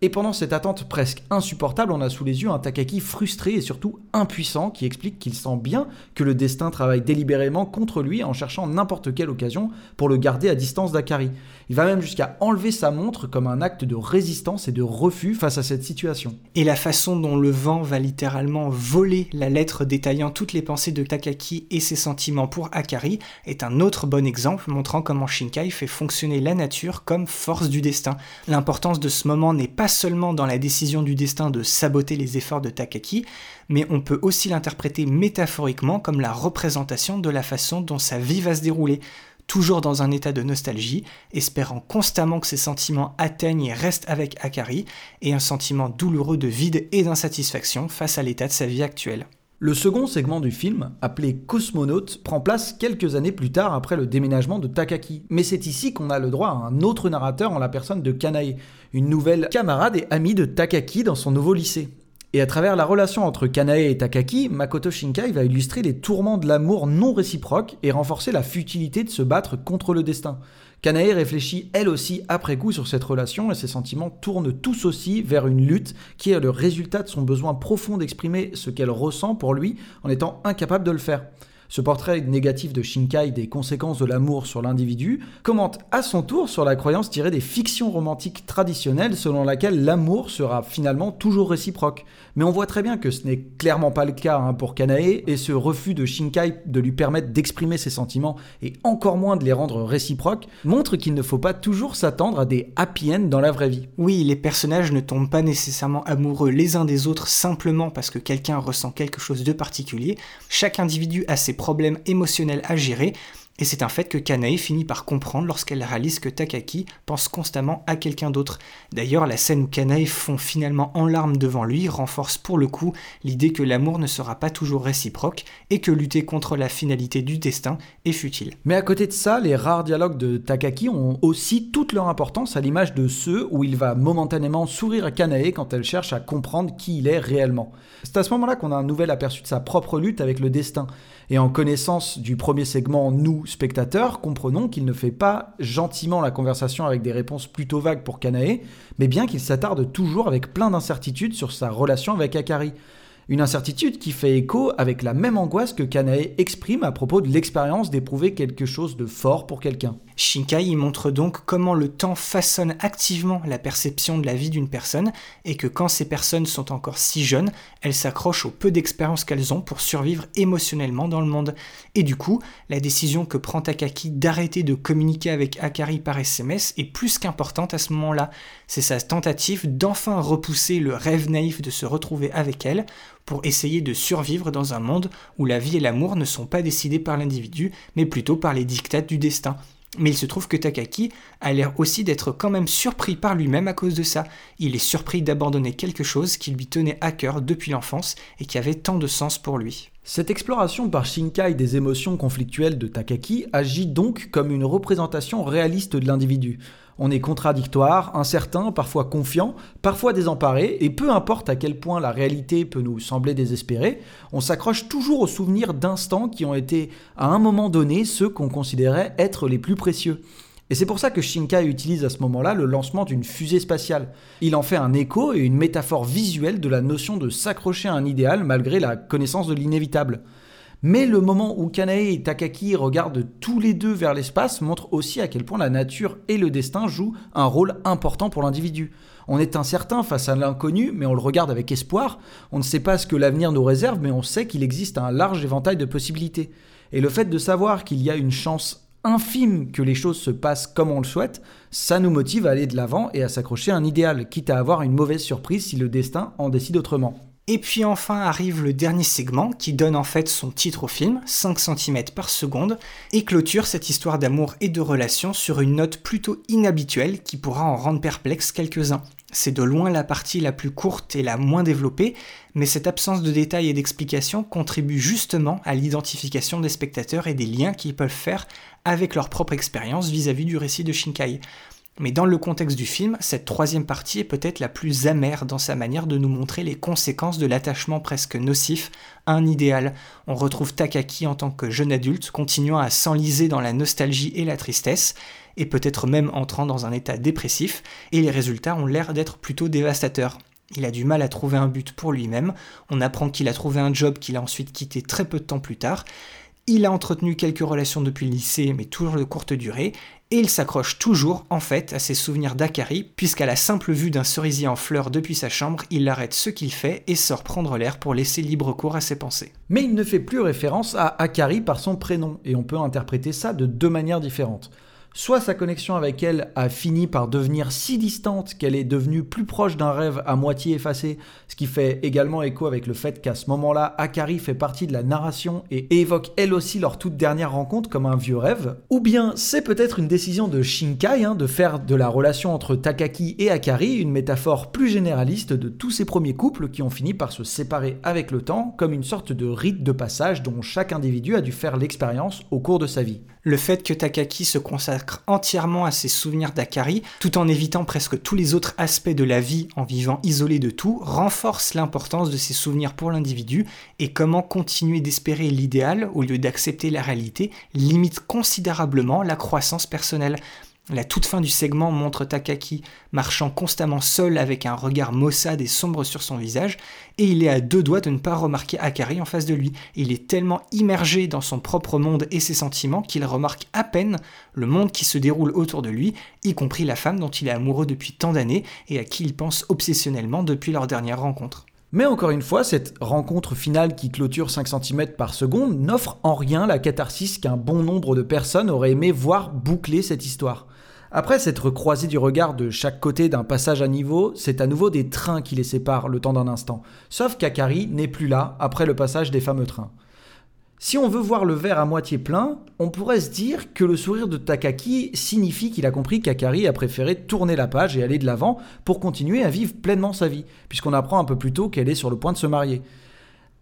et pendant cette attente presque insupportable, on a sous les yeux un Takaki frustré et surtout impuissant qui explique qu'il sent bien que le destin travaille délibérément contre lui en cherchant n'importe quelle occasion pour le garder à distance d'Akari. Il va même jusqu'à enlever sa montre comme un acte de résistance et de refus face à cette situation. Et la façon dont le vent va littéralement voler la lettre détaillant toutes les pensées de Takaki et ses sentiments pour Akari est un autre bon exemple montrant comment Shinkai fait fonctionner la nature comme force du destin. L'importance de ce moment n'est pas seulement dans la décision du destin de saboter les efforts de Takaki, mais on peut aussi l'interpréter métaphoriquement comme la représentation de la façon dont sa vie va se dérouler toujours dans un état de nostalgie, espérant constamment que ses sentiments atteignent et restent avec Akari, et un sentiment douloureux de vide et d'insatisfaction face à l'état de sa vie actuelle. Le second segment du film, appelé Cosmonaute, prend place quelques années plus tard après le déménagement de Takaki. Mais c'est ici qu'on a le droit à un autre narrateur en la personne de Kanae, une nouvelle camarade et amie de Takaki dans son nouveau lycée. Et à travers la relation entre Kanae et Takaki, Makoto Shinkai va illustrer les tourments de l'amour non réciproque et renforcer la futilité de se battre contre le destin. Kanae réfléchit elle aussi après coup sur cette relation et ses sentiments tournent tous aussi vers une lutte qui est le résultat de son besoin profond d'exprimer ce qu'elle ressent pour lui en étant incapable de le faire. Ce portrait négatif de Shinkai des conséquences de l'amour sur l'individu commente à son tour sur la croyance tirée des fictions romantiques traditionnelles selon laquelle l'amour sera finalement toujours réciproque. Mais on voit très bien que ce n'est clairement pas le cas hein, pour Kanae et ce refus de Shinkai de lui permettre d'exprimer ses sentiments et encore moins de les rendre réciproques montre qu'il ne faut pas toujours s'attendre à des happy end dans la vraie vie. Oui, les personnages ne tombent pas nécessairement amoureux les uns des autres simplement parce que quelqu'un ressent quelque chose de particulier. Chaque individu a ses problèmes émotionnels à gérer. Et c'est un fait que Kanae finit par comprendre lorsqu'elle réalise que Takaki pense constamment à quelqu'un d'autre. D'ailleurs, la scène où Kanae fond finalement en larmes devant lui renforce pour le coup l'idée que l'amour ne sera pas toujours réciproque et que lutter contre la finalité du destin est futile. Mais à côté de ça, les rares dialogues de Takaki ont aussi toute leur importance à l'image de ceux où il va momentanément sourire à Kanae quand elle cherche à comprendre qui il est réellement. C'est à ce moment-là qu'on a un nouvel aperçu de sa propre lutte avec le destin. Et en connaissance du premier segment, nous, spectateurs, comprenons qu'il ne fait pas gentiment la conversation avec des réponses plutôt vagues pour Kanae, mais bien qu'il s'attarde toujours avec plein d'incertitudes sur sa relation avec Akari. Une incertitude qui fait écho avec la même angoisse que Kanae exprime à propos de l'expérience d'éprouver quelque chose de fort pour quelqu'un. Shinkai y montre donc comment le temps façonne activement la perception de la vie d'une personne et que quand ces personnes sont encore si jeunes, elles s'accrochent au peu d'expérience qu'elles ont pour survivre émotionnellement dans le monde. Et du coup, la décision que prend Takaki d'arrêter de communiquer avec Akari par SMS est plus qu'importante à ce moment-là. C'est sa tentative d'enfin repousser le rêve naïf de se retrouver avec elle pour essayer de survivre dans un monde où la vie et l'amour ne sont pas décidés par l'individu, mais plutôt par les dictats du destin. Mais il se trouve que Takaki a l'air aussi d'être quand même surpris par lui-même à cause de ça. Il est surpris d'abandonner quelque chose qui lui tenait à cœur depuis l'enfance et qui avait tant de sens pour lui. Cette exploration par Shinkai des émotions conflictuelles de Takaki agit donc comme une représentation réaliste de l'individu. On est contradictoire, incertain, parfois confiant, parfois désemparé, et peu importe à quel point la réalité peut nous sembler désespérée, on s'accroche toujours aux souvenirs d'instants qui ont été, à un moment donné, ceux qu'on considérait être les plus précieux. Et c'est pour ça que Shinkai utilise à ce moment-là le lancement d'une fusée spatiale. Il en fait un écho et une métaphore visuelle de la notion de s'accrocher à un idéal malgré la connaissance de l'inévitable. Mais le moment où Kanae et Takaki regardent tous les deux vers l'espace montre aussi à quel point la nature et le destin jouent un rôle important pour l'individu. On est incertain face à l'inconnu, mais on le regarde avec espoir. On ne sait pas ce que l'avenir nous réserve, mais on sait qu'il existe un large éventail de possibilités. Et le fait de savoir qu'il y a une chance infime que les choses se passent comme on le souhaite, ça nous motive à aller de l'avant et à s'accrocher à un idéal, quitte à avoir une mauvaise surprise si le destin en décide autrement. Et puis enfin arrive le dernier segment qui donne en fait son titre au film, 5 cm par seconde, et clôture cette histoire d'amour et de relation sur une note plutôt inhabituelle qui pourra en rendre perplexe quelques-uns. C'est de loin la partie la plus courte et la moins développée, mais cette absence de détails et d'explications contribue justement à l'identification des spectateurs et des liens qu'ils peuvent faire avec leur propre expérience vis-à-vis du récit de Shinkai. Mais dans le contexte du film, cette troisième partie est peut-être la plus amère dans sa manière de nous montrer les conséquences de l'attachement presque nocif à un idéal. On retrouve Takaki en tant que jeune adulte, continuant à s'enliser dans la nostalgie et la tristesse, et peut-être même entrant dans un état dépressif, et les résultats ont l'air d'être plutôt dévastateurs. Il a du mal à trouver un but pour lui-même, on apprend qu'il a trouvé un job qu'il a ensuite quitté très peu de temps plus tard, il a entretenu quelques relations depuis le lycée, mais toujours de courte durée, et il s'accroche toujours, en fait, à ses souvenirs d'Akari, puisqu'à la simple vue d'un cerisier en fleurs depuis sa chambre, il arrête ce qu'il fait et sort prendre l'air pour laisser libre cours à ses pensées. Mais il ne fait plus référence à Akari par son prénom, et on peut interpréter ça de deux manières différentes. Soit sa connexion avec elle a fini par devenir si distante qu'elle est devenue plus proche d'un rêve à moitié effacé, ce qui fait également écho avec le fait qu'à ce moment-là, Akari fait partie de la narration et évoque elle aussi leur toute dernière rencontre comme un vieux rêve. Ou bien c'est peut-être une décision de Shinkai hein, de faire de la relation entre Takaki et Akari une métaphore plus généraliste de tous ces premiers couples qui ont fini par se séparer avec le temps, comme une sorte de rite de passage dont chaque individu a dû faire l'expérience au cours de sa vie. Le fait que Takaki se consacre entièrement à ses souvenirs d'Akari, tout en évitant presque tous les autres aspects de la vie en vivant isolé de tout, renforce l'importance de ses souvenirs pour l'individu et comment continuer d'espérer l'idéal au lieu d'accepter la réalité limite considérablement la croissance personnelle. La toute fin du segment montre Takaki marchant constamment seul avec un regard maussade et sombre sur son visage, et il est à deux doigts de ne pas remarquer Akari en face de lui. Il est tellement immergé dans son propre monde et ses sentiments qu'il remarque à peine le monde qui se déroule autour de lui, y compris la femme dont il est amoureux depuis tant d'années et à qui il pense obsessionnellement depuis leur dernière rencontre. Mais encore une fois, cette rencontre finale qui clôture 5 cm par seconde n'offre en rien la catharsis qu'un bon nombre de personnes auraient aimé voir boucler cette histoire. Après s'être croisé du regard de chaque côté d'un passage à niveau, c'est à nouveau des trains qui les séparent le temps d'un instant. Sauf qu'Akari n'est plus là après le passage des fameux trains. Si on veut voir le verre à moitié plein, on pourrait se dire que le sourire de Takaki signifie qu'il a compris qu'Akari a préféré tourner la page et aller de l'avant pour continuer à vivre pleinement sa vie, puisqu'on apprend un peu plus tôt qu'elle est sur le point de se marier.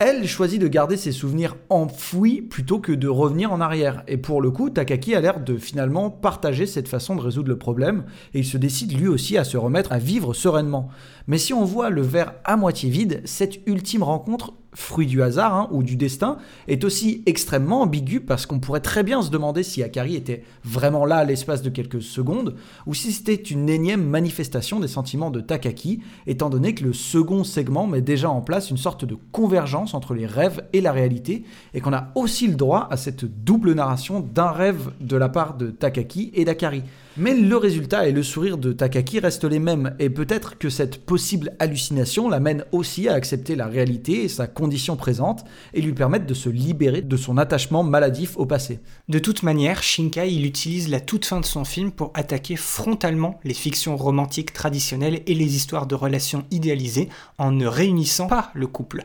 Elle choisit de garder ses souvenirs enfouis plutôt que de revenir en arrière. Et pour le coup, Takaki a l'air de finalement partager cette façon de résoudre le problème, et il se décide lui aussi à se remettre à vivre sereinement. Mais si on voit le verre à moitié vide, cette ultime rencontre fruit du hasard hein, ou du destin, est aussi extrêmement ambigu parce qu'on pourrait très bien se demander si Akari était vraiment là à l'espace de quelques secondes, ou si c'était une énième manifestation des sentiments de Takaki, étant donné que le second segment met déjà en place une sorte de convergence entre les rêves et la réalité, et qu'on a aussi le droit à cette double narration d'un rêve de la part de Takaki et d'Akari. Mais le résultat et le sourire de Takaki restent les mêmes, et peut-être que cette possible hallucination l'amène aussi à accepter la réalité et sa condition présente, et lui permettre de se libérer de son attachement maladif au passé. De toute manière, Shinkai il utilise la toute fin de son film pour attaquer frontalement les fictions romantiques traditionnelles et les histoires de relations idéalisées en ne réunissant pas le couple.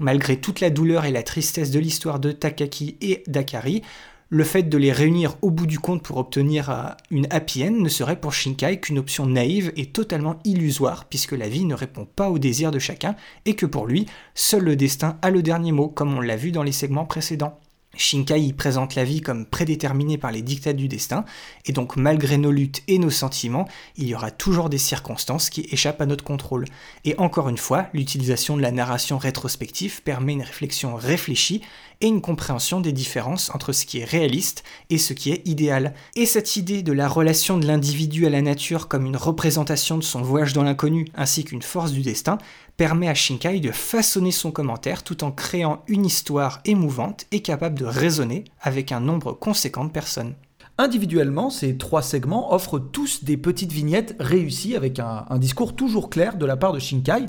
Malgré toute la douleur et la tristesse de l'histoire de Takaki et d'Akari, le fait de les réunir au bout du compte pour obtenir euh, une happy end ne serait pour Shinkai qu'une option naïve et totalement illusoire, puisque la vie ne répond pas aux désirs de chacun, et que pour lui, seul le destin a le dernier mot, comme on l'a vu dans les segments précédents. Shinkai présente la vie comme prédéterminée par les dictats du destin, et donc malgré nos luttes et nos sentiments, il y aura toujours des circonstances qui échappent à notre contrôle. Et encore une fois, l'utilisation de la narration rétrospective permet une réflexion réfléchie et une compréhension des différences entre ce qui est réaliste et ce qui est idéal. Et cette idée de la relation de l'individu à la nature comme une représentation de son voyage dans l'inconnu ainsi qu'une force du destin permet à Shinkai de façonner son commentaire tout en créant une histoire émouvante et capable de raisonner avec un nombre conséquent de personnes. Individuellement, ces trois segments offrent tous des petites vignettes réussies avec un, un, discours toujours clair de la part de Shinkai,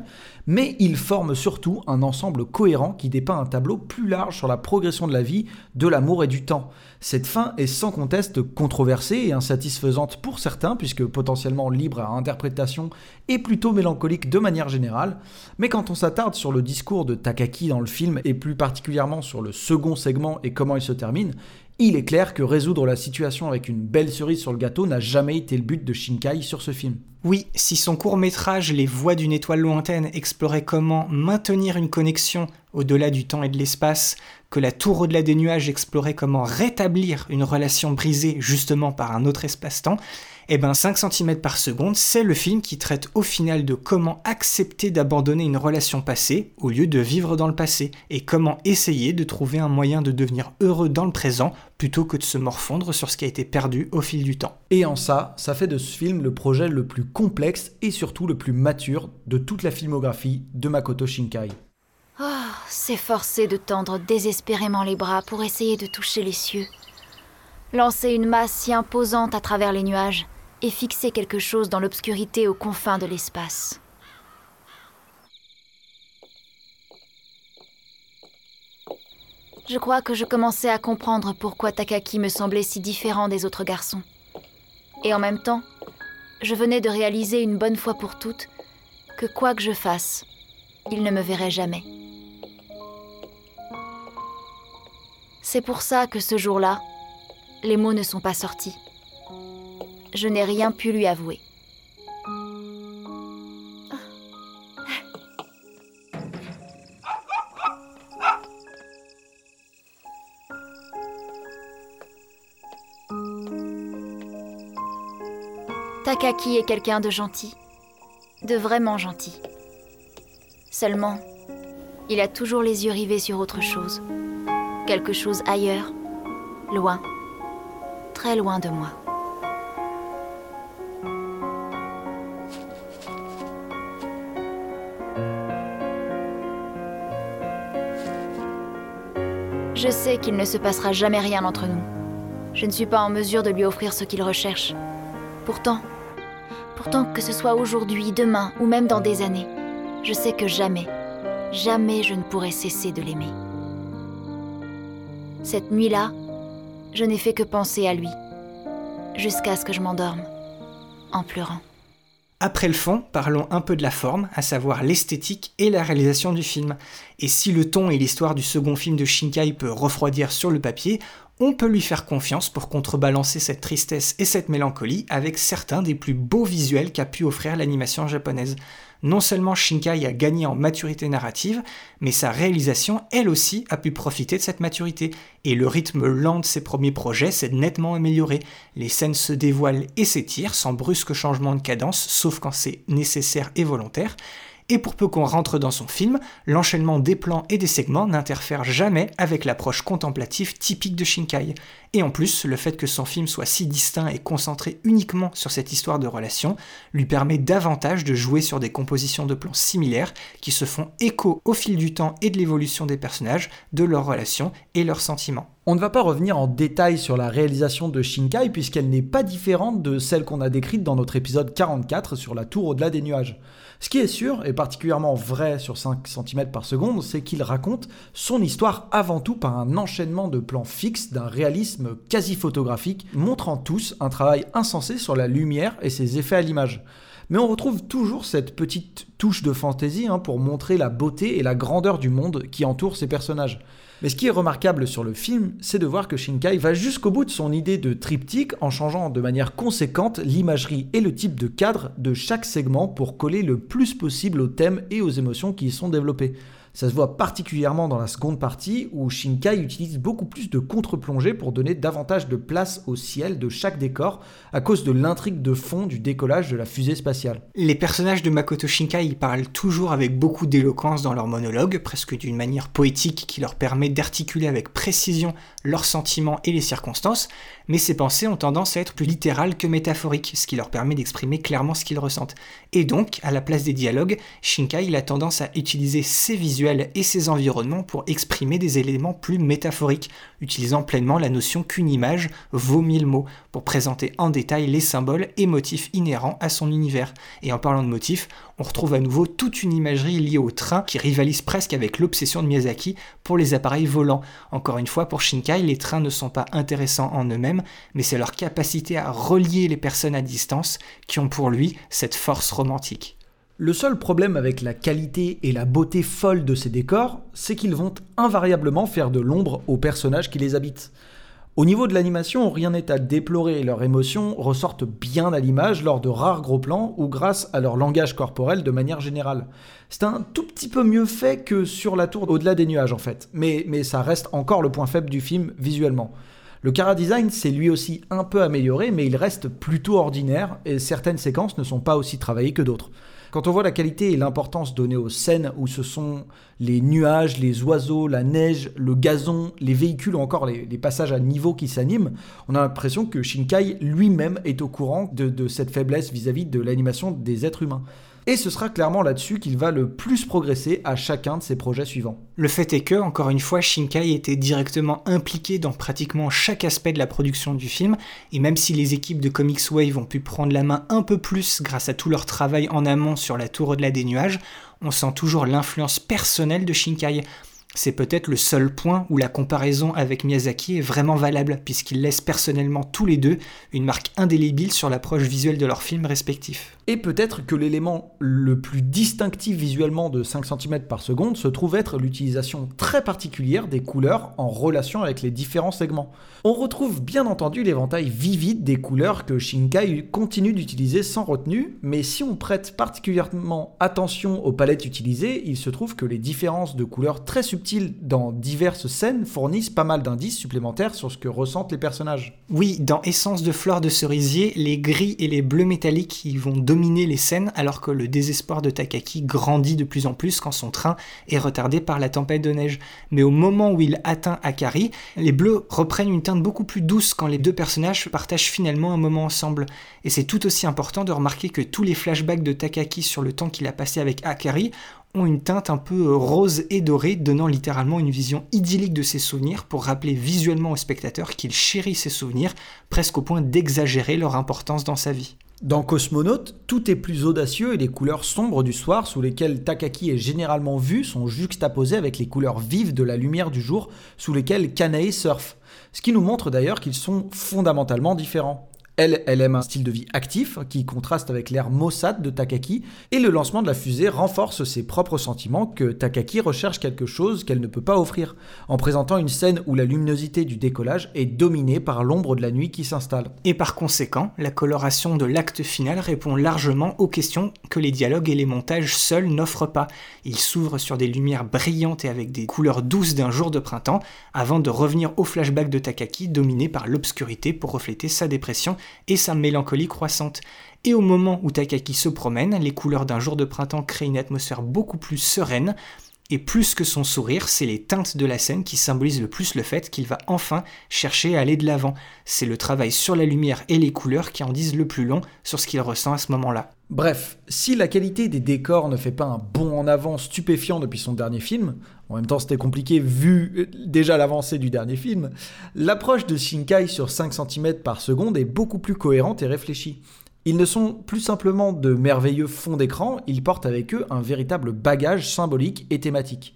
mais ils forment surtout un ensemble cohérent qui dépeint un tableau plus large sur la progression de la vie, de l'amour et du temps. Cette fin est sans conteste controversée et insatisfaisante pour certains, puisque potentiellement libre à interprétation et plutôt mélancolique de manière générale, mais quand on s'attarde sur le discours de Takaki dans le film, et plus particulièrement sur le second segment et comment il se termine, il est clair que résoudre la situation avec une belle cerise sur le gâteau n'a jamais été le but de Shinkai sur ce film. Oui, si son court métrage Les Voix d'une étoile lointaine explorait comment maintenir une connexion au-delà du temps et de l'espace, que la tour au-delà des nuages explorait comment rétablir une relation brisée justement par un autre espace-temps, eh ben 5 cm par seconde, c'est le film qui traite au final de comment accepter d'abandonner une relation passée au lieu de vivre dans le passé, et comment essayer de trouver un moyen de devenir heureux dans le présent plutôt que de se morfondre sur ce qui a été perdu au fil du temps. Et en ça, ça fait de ce film le projet le plus complexe et surtout le plus mature de toute la filmographie de Makoto Shinkai. Oh, s'efforcer de tendre désespérément les bras pour essayer de toucher les cieux. Lancer une masse si imposante à travers les nuages et fixer quelque chose dans l'obscurité aux confins de l'espace. Je crois que je commençais à comprendre pourquoi Takaki me semblait si différent des autres garçons. Et en même temps, je venais de réaliser une bonne fois pour toutes que quoi que je fasse, il ne me verrait jamais. C'est pour ça que ce jour-là, les mots ne sont pas sortis. Je n'ai rien pu lui avouer. Takaki est quelqu'un de gentil, de vraiment gentil. Seulement, il a toujours les yeux rivés sur autre chose, quelque chose ailleurs, loin, très loin de moi. Je sais qu'il ne se passera jamais rien entre nous. Je ne suis pas en mesure de lui offrir ce qu'il recherche. Pourtant, pourtant que ce soit aujourd'hui, demain ou même dans des années, je sais que jamais, jamais je ne pourrai cesser de l'aimer. Cette nuit-là, je n'ai fait que penser à lui, jusqu'à ce que je m'endorme, en pleurant. Après le fond, parlons un peu de la forme, à savoir l'esthétique et la réalisation du film. Et si le ton et l'histoire du second film de Shinkai peut refroidir sur le papier, on peut lui faire confiance pour contrebalancer cette tristesse et cette mélancolie avec certains des plus beaux visuels qu'a pu offrir l'animation japonaise. Non seulement Shinkai a gagné en maturité narrative, mais sa réalisation, elle aussi, a pu profiter de cette maturité. Et le rythme lent de ses premiers projets s'est nettement amélioré. Les scènes se dévoilent et s'étirent sans brusque changement de cadence, sauf quand c'est nécessaire et volontaire et pour peu qu'on rentre dans son film, l'enchaînement des plans et des segments n'interfère jamais avec l'approche contemplative typique de Shinkai. Et en plus, le fait que son film soit si distinct et concentré uniquement sur cette histoire de relation lui permet davantage de jouer sur des compositions de plans similaires qui se font écho au fil du temps et de l'évolution des personnages, de leurs relations et leurs sentiments. On ne va pas revenir en détail sur la réalisation de Shinkai puisqu'elle n'est pas différente de celle qu'on a décrite dans notre épisode 44 sur la tour au-delà des nuages. Ce qui est sûr, et particulièrement vrai sur 5 cm par seconde, c'est qu'il raconte son histoire avant tout par un enchaînement de plans fixes d'un réalisme quasi photographique, montrant tous un travail insensé sur la lumière et ses effets à l'image. Mais on retrouve toujours cette petite touche de fantaisie hein, pour montrer la beauté et la grandeur du monde qui entoure ces personnages. Mais ce qui est remarquable sur le film, c'est de voir que Shinkai va jusqu'au bout de son idée de triptyque en changeant de manière conséquente l'imagerie et le type de cadre de chaque segment pour coller le plus possible aux thèmes et aux émotions qui y sont développés. Ça se voit particulièrement dans la seconde partie où Shinkai utilise beaucoup plus de contre-plongée pour donner davantage de place au ciel de chaque décor à cause de l'intrigue de fond du décollage de la fusée spatiale. Les personnages de Makoto Shinkai parlent toujours avec beaucoup d'éloquence dans leurs monologues, presque d'une manière poétique qui leur permet d'articuler avec précision leurs sentiments et les circonstances, mais ces pensées ont tendance à être plus littérales que métaphoriques, ce qui leur permet d'exprimer clairement ce qu'ils ressentent. Et donc, à la place des dialogues, Shinkai a tendance à utiliser ses visuels et ses environnements pour exprimer des éléments plus métaphoriques, utilisant pleinement la notion qu'une image vaut mille mots, pour présenter en détail les symboles et motifs inhérents à son univers. Et en parlant de motifs, on retrouve à nouveau toute une imagerie liée au train qui rivalise presque avec l'obsession de Miyazaki pour les appareils volants. Encore une fois, pour Shinkai, les trains ne sont pas intéressants en eux-mêmes, mais c'est leur capacité à relier les personnes à distance qui ont pour lui cette force romantique. Le seul problème avec la qualité et la beauté folle de ces décors, c'est qu'ils vont invariablement faire de l'ombre aux personnages qui les habitent. Au niveau de l'animation, rien n'est à déplorer, leurs émotions ressortent bien à l'image lors de rares gros plans ou grâce à leur langage corporel de manière générale. C'est un tout petit peu mieux fait que sur la tour au-delà des nuages en fait, mais, ça reste encore le point faible du film visuellement. Le Cara Design s'est lui aussi un peu amélioré, mais il reste plutôt ordinaire et certaines séquences ne sont pas aussi travaillées que d'autres. Quand on voit la qualité et l'importance donnée aux scènes où ce sont les nuages, les oiseaux, la neige, le gazon, les véhicules ou encore les, passages à niveau qui s'animent, on a l'impression que Shinkai lui-même est au courant de, cette faiblesse vis à -vis de l'animation des êtres humains. Et ce sera clairement là-dessus qu'il va le plus progresser à chacun de ses projets suivants. Le fait est que, encore une fois, Shinkai était directement impliqué dans pratiquement chaque aspect de la production du film, et même si les équipes de Comics Wave ont pu prendre la main un peu plus grâce à tout leur travail en amont sur la tour au-delà des nuages, on sent toujours l'influence personnelle de Shinkai. C'est peut-être le seul point où la comparaison avec Miyazaki est vraiment valable, puisqu'ils laissent personnellement tous les deux une marque indélébile sur l'approche visuelle de leurs films respectifs. Et peut-être que l'élément le plus distinctif visuellement de 5 cm par seconde se trouve être l'utilisation très particulière des couleurs en relation avec les différents segments. On retrouve bien entendu l'éventail vivide des couleurs que Shinkai continue d'utiliser sans retenue, mais si on prête particulièrement attention aux palettes utilisées, il se trouve que les différences de couleurs très subtiles dans diverses scènes fournissent pas mal d'indices supplémentaires sur ce que ressentent les personnages. Oui, dans Essence de fleurs de cerisier, les gris et les bleus métalliques qui vont dominer les scènes alors que le désespoir de Takaki grandit de plus en plus quand son train est retardé par la tempête de neige. Mais au moment où il atteint Akari, les bleus reprennent une teinte beaucoup plus douce quand les deux personnages partagent finalement un moment ensemble. Et c'est tout aussi important de remarquer que tous les flashbacks de Takaki sur le temps qu'il a passé avec Akari ont une teinte un peu rose et dorée, donnant littéralement une vision idyllique de ses souvenirs pour rappeler visuellement au spectateur qu'il chérit ses souvenirs, presque au point d'exagérer leur importance dans sa vie. Dans Cosmonaut, tout est plus audacieux et les couleurs sombres du soir sous lesquelles Takaki est généralement vu sont juxtaposées avec les couleurs vives de la lumière du jour sous lesquelles Kanae surfe. Ce qui nous montre d'ailleurs qu'ils sont fondamentalement différents. Elle, elle aime un style de vie actif qui contraste avec l'air maussade de Takaki, et le lancement de la fusée renforce ses propres sentiments que Takaki recherche quelque chose qu'elle ne peut pas offrir, en présentant une scène où la luminosité du décollage est dominée par l'ombre de la nuit qui s'installe. Et par conséquent, la coloration de l'acte final répond largement aux questions que les dialogues et les montages seuls n'offrent pas. Il s'ouvre sur des lumières brillantes et avec des couleurs douces d'un jour de printemps, avant de revenir au flashback de Takaki dominé par l'obscurité pour refléter sa dépression et sa mélancolie croissante. Et au moment où Takaki se promène, les couleurs d'un jour de printemps créent une atmosphère beaucoup plus sereine, et plus que son sourire, c'est les teintes de la scène qui symbolisent le plus le fait qu'il va enfin chercher à aller de l'avant. C'est le travail sur la lumière et les couleurs qui en disent le plus long sur ce qu'il ressent à ce moment-là. Bref, si la qualité des décors ne fait pas un bond en avant stupéfiant depuis son dernier film, en même temps c'était compliqué vu euh, déjà l'avancée du dernier film, l'approche de Shinkai sur 5 cm par seconde est beaucoup plus cohérente et réfléchie. Ils ne sont plus simplement de merveilleux fonds d'écran, ils portent avec eux un véritable bagage symbolique et thématique.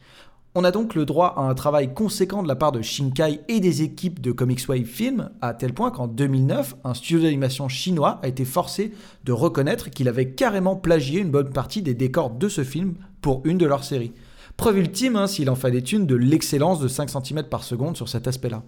On a donc le droit à un travail conséquent de la part de Shinkai et des équipes de Comics Wave Film, à tel point qu'en 2009, un studio d'animation chinois a été forcé de reconnaître qu'il avait carrément plagié une bonne partie des décors de ce film pour une de leurs séries. Preuve ultime, hein, s'il en fallait une, de l'excellence de 5 cm par seconde sur cet aspect-là.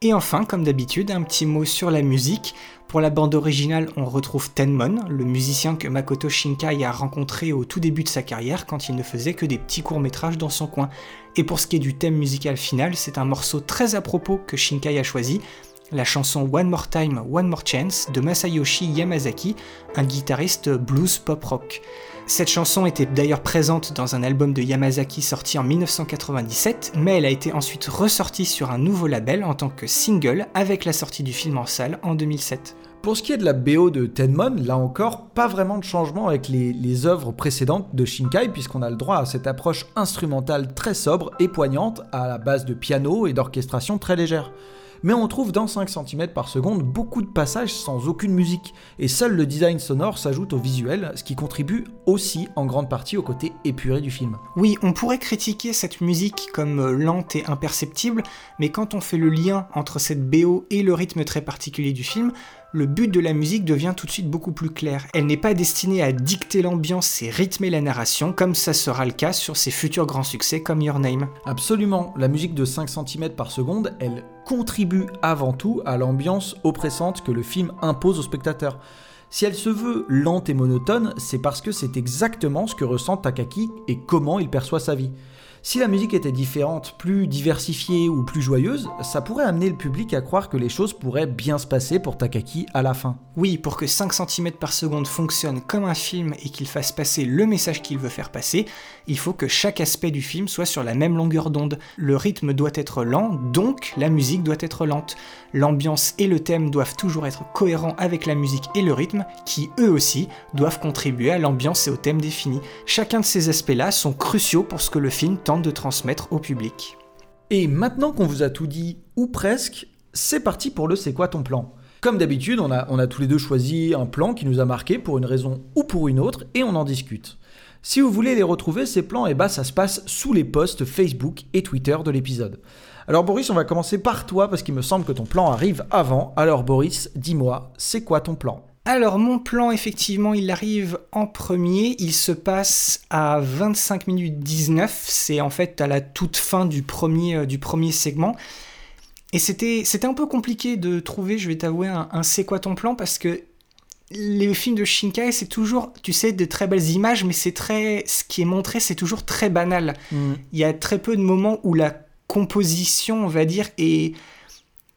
Et enfin, comme d'habitude, un petit mot sur la musique. Pour la bande originale, on retrouve Tenmon, le musicien que Makoto Shinkai a rencontré au tout début de sa carrière quand il ne faisait que des petits courts-métrages dans son coin. Et pour ce qui est du thème musical final, c'est un morceau très à propos que Shinkai a choisi, la chanson One More Time, One More Chance de Masayoshi Yamazaki, un guitariste blues pop rock. Cette chanson était d'ailleurs présente dans un album de Yamazaki sorti en 1997, mais elle a été ensuite ressortie sur un nouveau label en tant que single avec la sortie du film en salle en 2007. Pour ce qui est de la BO de Tenmon, là encore, pas vraiment de changement avec les, les œuvres précédentes de Shinkai, puisqu'on a le droit à cette approche instrumentale très sobre et poignante, à la base de piano et d'orchestration très légère mais on trouve dans 5 cm par seconde beaucoup de passages sans aucune musique, et seul le design sonore s'ajoute au visuel, ce qui contribue aussi en grande partie au côté épuré du film. Oui, on pourrait critiquer cette musique comme euh, lente et imperceptible, mais quand on fait le lien entre cette BO et le rythme très particulier du film, le but de la musique devient tout de suite beaucoup plus clair. Elle n'est pas destinée à dicter l'ambiance et rythmer la narration, comme ça sera le cas sur ses futurs grands succès comme Your Name. Absolument, la musique de 5 cm par seconde, elle contribue avant tout à l'ambiance oppressante que le film impose au spectateur. Si elle se veut lente et monotone, c'est parce que c'est exactement ce que ressent Takaki et comment il perçoit sa vie. Si la musique était différente, plus diversifiée ou plus joyeuse, ça pourrait amener le public à croire que les choses pourraient bien se passer pour Takaki à la fin. Oui, pour que 5 cm par seconde fonctionne comme un film et qu'il fasse passer le message qu'il veut faire passer, il faut que chaque aspect du film soit sur la même longueur d'onde. Le rythme doit être lent, donc la musique doit être lente. L'ambiance et le thème doivent toujours être cohérents avec la musique et le rythme, qui eux aussi doivent contribuer à l'ambiance et au thème défini. Chacun de ces aspects-là sont cruciaux pour ce que le film tente de transmettre au public. Et maintenant qu'on vous a tout dit, ou presque, c'est parti pour le C'est quoi ton plan? Comme d'habitude, on a, tous les deux choisi un plan qui nous a marqué pour une raison ou pour une autre, et on en discute. Si vous voulez les retrouver, ces plans, eh ben, ça se passe sous les posts Facebook et Twitter de l'épisode. Alors Boris, on va commencer par toi parce qu'il me semble que ton plan arrive avant. Alors Boris, dis-moi, c'est quoi ton plan? Alors mon plan, effectivement, il arrive en premier. Il se passe à 25 minutes 19. C'est en fait à la toute fin du premier, euh, du premier segment. Et c'était, c'était un peu compliqué de trouver, je vais t'avouer, un, c'est quoi ton plan parce que les films de Shinkai, c'est toujours, tu sais, de très belles images, mais c'est très, ce qui est montré, c'est toujours très banal. Mm. Il y a très peu de moments où la composition, on va dire, est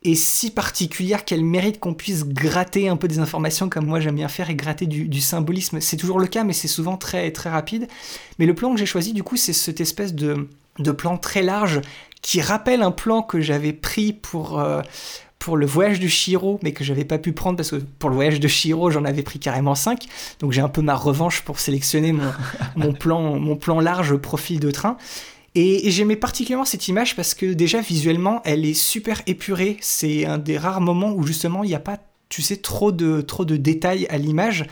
est si particulière qu'elle mérite qu'on puisse gratter un peu des informations comme moi j'aime bien faire et gratter du, symbolisme. C'est toujours le cas, mais c'est souvent très, très rapide. Mais le plan que j'ai choisi, du coup, c'est cette espèce de, plan très large qui rappelle un plan que j'avais pris pour, euh, pour le voyage de Shiro, mais que j'avais pas pu prendre parce que pour le voyage de Shiro, j'en avais pris carrément 5. Donc j'ai un peu ma revanche pour sélectionner mon, plan, mon plan large profil de train. Et, j'aimais particulièrement cette image parce que déjà visuellement, elle est super épurée. C'est un des rares moments où justement il n'y a pas, tu sais, trop de, trop de détails à l'image.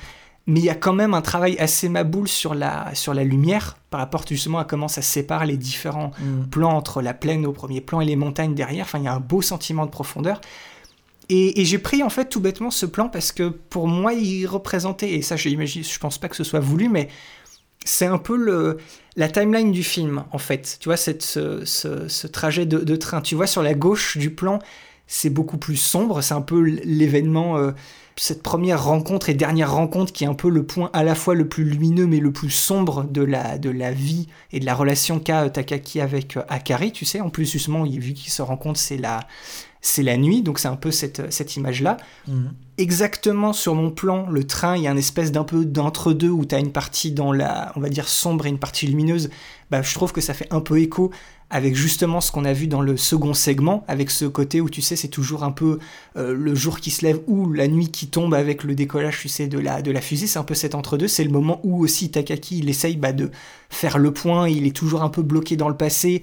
Mais il y a quand même un travail assez maboule sur la, sur la lumière par rapport justement à comment ça sépare les différents mm. plans entre la plaine au premier plan et les montagnes derrière. Enfin, il y a un beau sentiment de profondeur. Et, j'ai pris en fait tout bêtement ce plan parce que pour moi il représentait, et ça je, je pense pas que ce soit voulu, mais c'est un peu le, la timeline du film, en fait. Tu vois, cette, ce, trajet de, train. Tu vois, sur la gauche du plan, c'est beaucoup plus sombre. C'est un peu l'événement, euh, cette première rencontre et dernière rencontre qui est un peu le point à la fois le plus lumineux mais le plus sombre de la, de la vie et de la relation qu'a Takaki avec euh, Akari, tu sais. En plus, justement, vu qu'ils se rencontrent, c'est la, c'est la nuit, donc c'est un peu cette, cette image-là. Mhm. Exactement sur mon plan, le train, il y a une espèce d'un peu d'entre-deux où tu as une partie dans la, on va dire, sombre et une partie lumineuse. Bah, je trouve que ça fait un peu écho avec justement ce qu'on a vu dans le second segment, avec ce côté où tu sais, c'est toujours un peu euh, le jour qui se lève ou la nuit qui tombe avec le décollage, tu sais, de la, de la fusée. C'est un peu cet entre-deux. C'est le moment où aussi Takaki, il essaye bah, de faire le point, il est toujours un peu bloqué dans le passé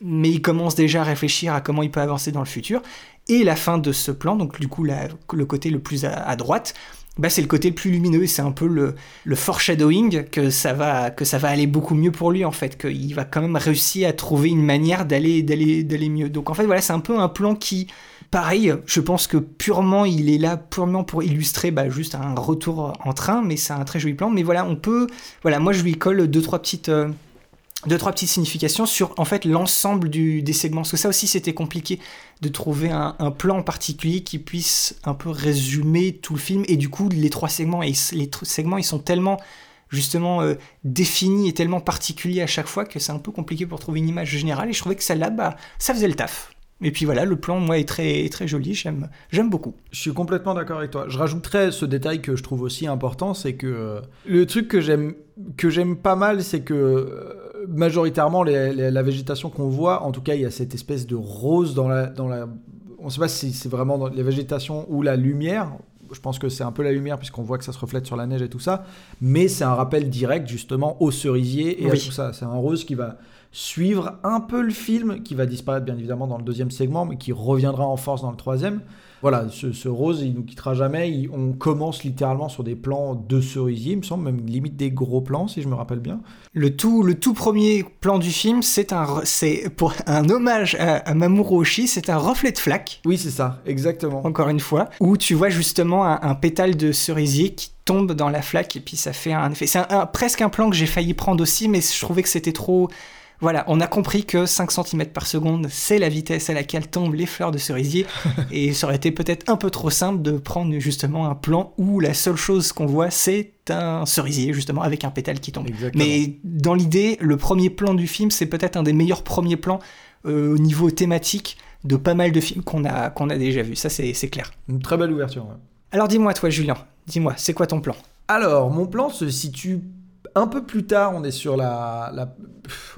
mais il commence déjà à réfléchir à comment il peut avancer dans le futur. Et la fin de ce plan, donc du coup le côté le plus à, droite, bah, c'est le côté le plus lumineux et c'est un peu le, foreshadowing que ça, va, que ça va aller beaucoup mieux pour lui en fait, qu'il va quand même réussir à trouver une manière d'aller mieux. Donc en fait voilà, c'est un peu un plan qui, pareil, je pense que purement il est là purement pour illustrer bah, juste un retour en train, mais c'est un très joli plan. Mais voilà, on peut, voilà, moi je lui colle deux trois petites... Euh, deux trois petites significations sur en fait l'ensemble des segments. Parce que ça aussi c'était compliqué de trouver un, plan particulier qui puisse un peu résumer tout le film. Et du coup les trois segments et les segments ils sont tellement justement euh, définis et tellement particuliers à chaque fois que c'est un peu compliqué pour trouver une image générale. Et je trouvais que celle-là bah ça faisait le taf. Et puis voilà, le plan, moi, est très, très joli, j'aime, j'aime beaucoup. Je suis complètement d'accord avec toi. Je rajouterais ce détail que je trouve aussi important, c'est que euh, le truc que j'aime, que j'aime pas mal, c'est que euh, majoritairement, les- les- la végétation qu'on voit, en tout cas, il y a cette espèce de rose dans la... Dans la on sait pas si c'est vraiment dans la végétation ou la lumière. Je pense que c'est un peu la lumière puisqu'on voit que ça se reflète sur la neige et tout ça. Mais c'est un rappel direct justement au cerisier et à tout ça. C'est un rose qui va suivre un peu le film, qui va disparaître bien évidemment dans le deuxième segment, mais qui reviendra en force dans le troisième. Voilà, ce, ce rose, il nous quittera jamais. Il- on commence littéralement sur des plans de cerisier, il me semble, même limite des gros plans, si je me rappelle bien. Le tout, le tout premier plan du film, c'est un, c'est pour un hommage à, à Mamoru Oshii, c'est un reflet de flaque, Oui, c'est ça, exactement. encore une fois, où tu vois justement un, un pétale de cerisier qui tombe dans la flaque et puis ça fait un effet. C'est un- un- presque un plan que j'ai failli prendre aussi, mais je trouvais que c'était trop. Voilà, on a compris que 5 cm par seconde, c'est la vitesse à laquelle tombent les fleurs de cerisier, *laughs* et ça aurait été peut-être un peu trop simple de prendre justement un plan où la seule chose qu'on voit, c'est un cerisier, justement, avec un pétale qui tombe. Exactement. Mais dans l'idée, le premier plan du film, c'est peut-être un des meilleurs premiers plans euh, au niveau thématique de pas mal de films qu'on a, qu'on a déjà vus. Ça, c'est c'est clair. Une très belle ouverture. ouais. Alors dis-moi, toi, Julien, dis-moi, c'est quoi ton plan? Alors, mon plan se situe un peu plus tard. On est sur la,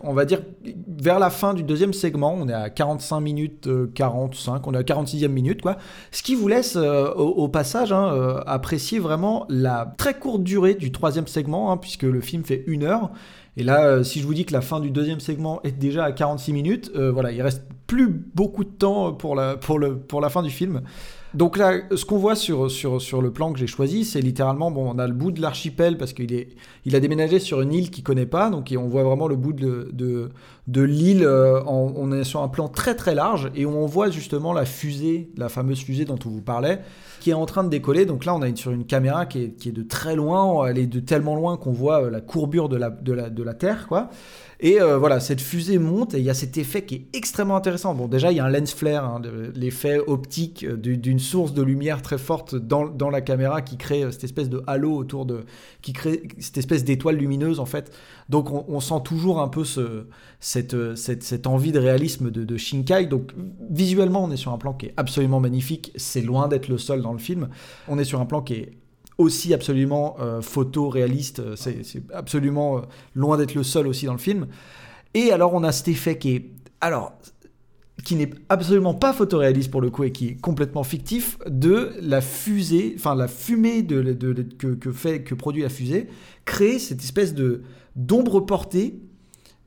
on va dire vers la fin du deuxième segment. On est à 45 minutes euh, 45. On est à 46e minute, quoi. Ce qui vous laisse, euh, au, passage, hein, euh, apprécier vraiment la très courte durée du troisième segment, hein, puisque le film fait une heure. Et là, euh, si je vous dis que la fin du deuxième segment est déjà à 46 minutes, euh, voilà, il reste plus beaucoup de temps pour la fin du film. Donc là, ce qu'on voit sur, sur, sur le plan que j'ai choisi, c'est littéralement, bon, on a le bout de l'archipel parce qu'il est, il a déménagé sur une île qu'il connaît pas, donc on voit vraiment le bout de, de, de l'île. euh, on est sur un plan très très large et on voit justement la fusée, la fameuse fusée dont on vous parlait, qui est en train de décoller. Donc là, on a une, sur une caméra qui est, qui est de très loin, elle est de tellement loin qu'on voit euh, la courbure de la, de la, de la Terre, quoi. Et euh, voilà, cette fusée monte et il y a cet effet qui est extrêmement intéressant. Bon, déjà, il y a un lens flare, hein, l'effet optique euh, du- d'une source de lumière très forte dans, la caméra qui crée euh, cette espèce de halo autour de. qui crée cette espèce d'étoile lumineuse en fait. Donc on, sent toujours un peu ce, cette, cette, cette envie de réalisme de, de Shinkai. Donc visuellement, on est sur un plan qui est absolument magnifique. C'est loin d'être le seul dans le film. On est sur un plan qui est aussi absolument euh, photo-réaliste. C'est c'est absolument euh, loin d'être le seul aussi dans le film. Et alors, on a cet effet qui est. Alors. Qui n'est absolument pas photoréaliste pour le coup et qui est complètement fictif de la fusée, enfin la fumée de- que, que fait, que produit la fusée, crée cette espèce de d'ombre portée.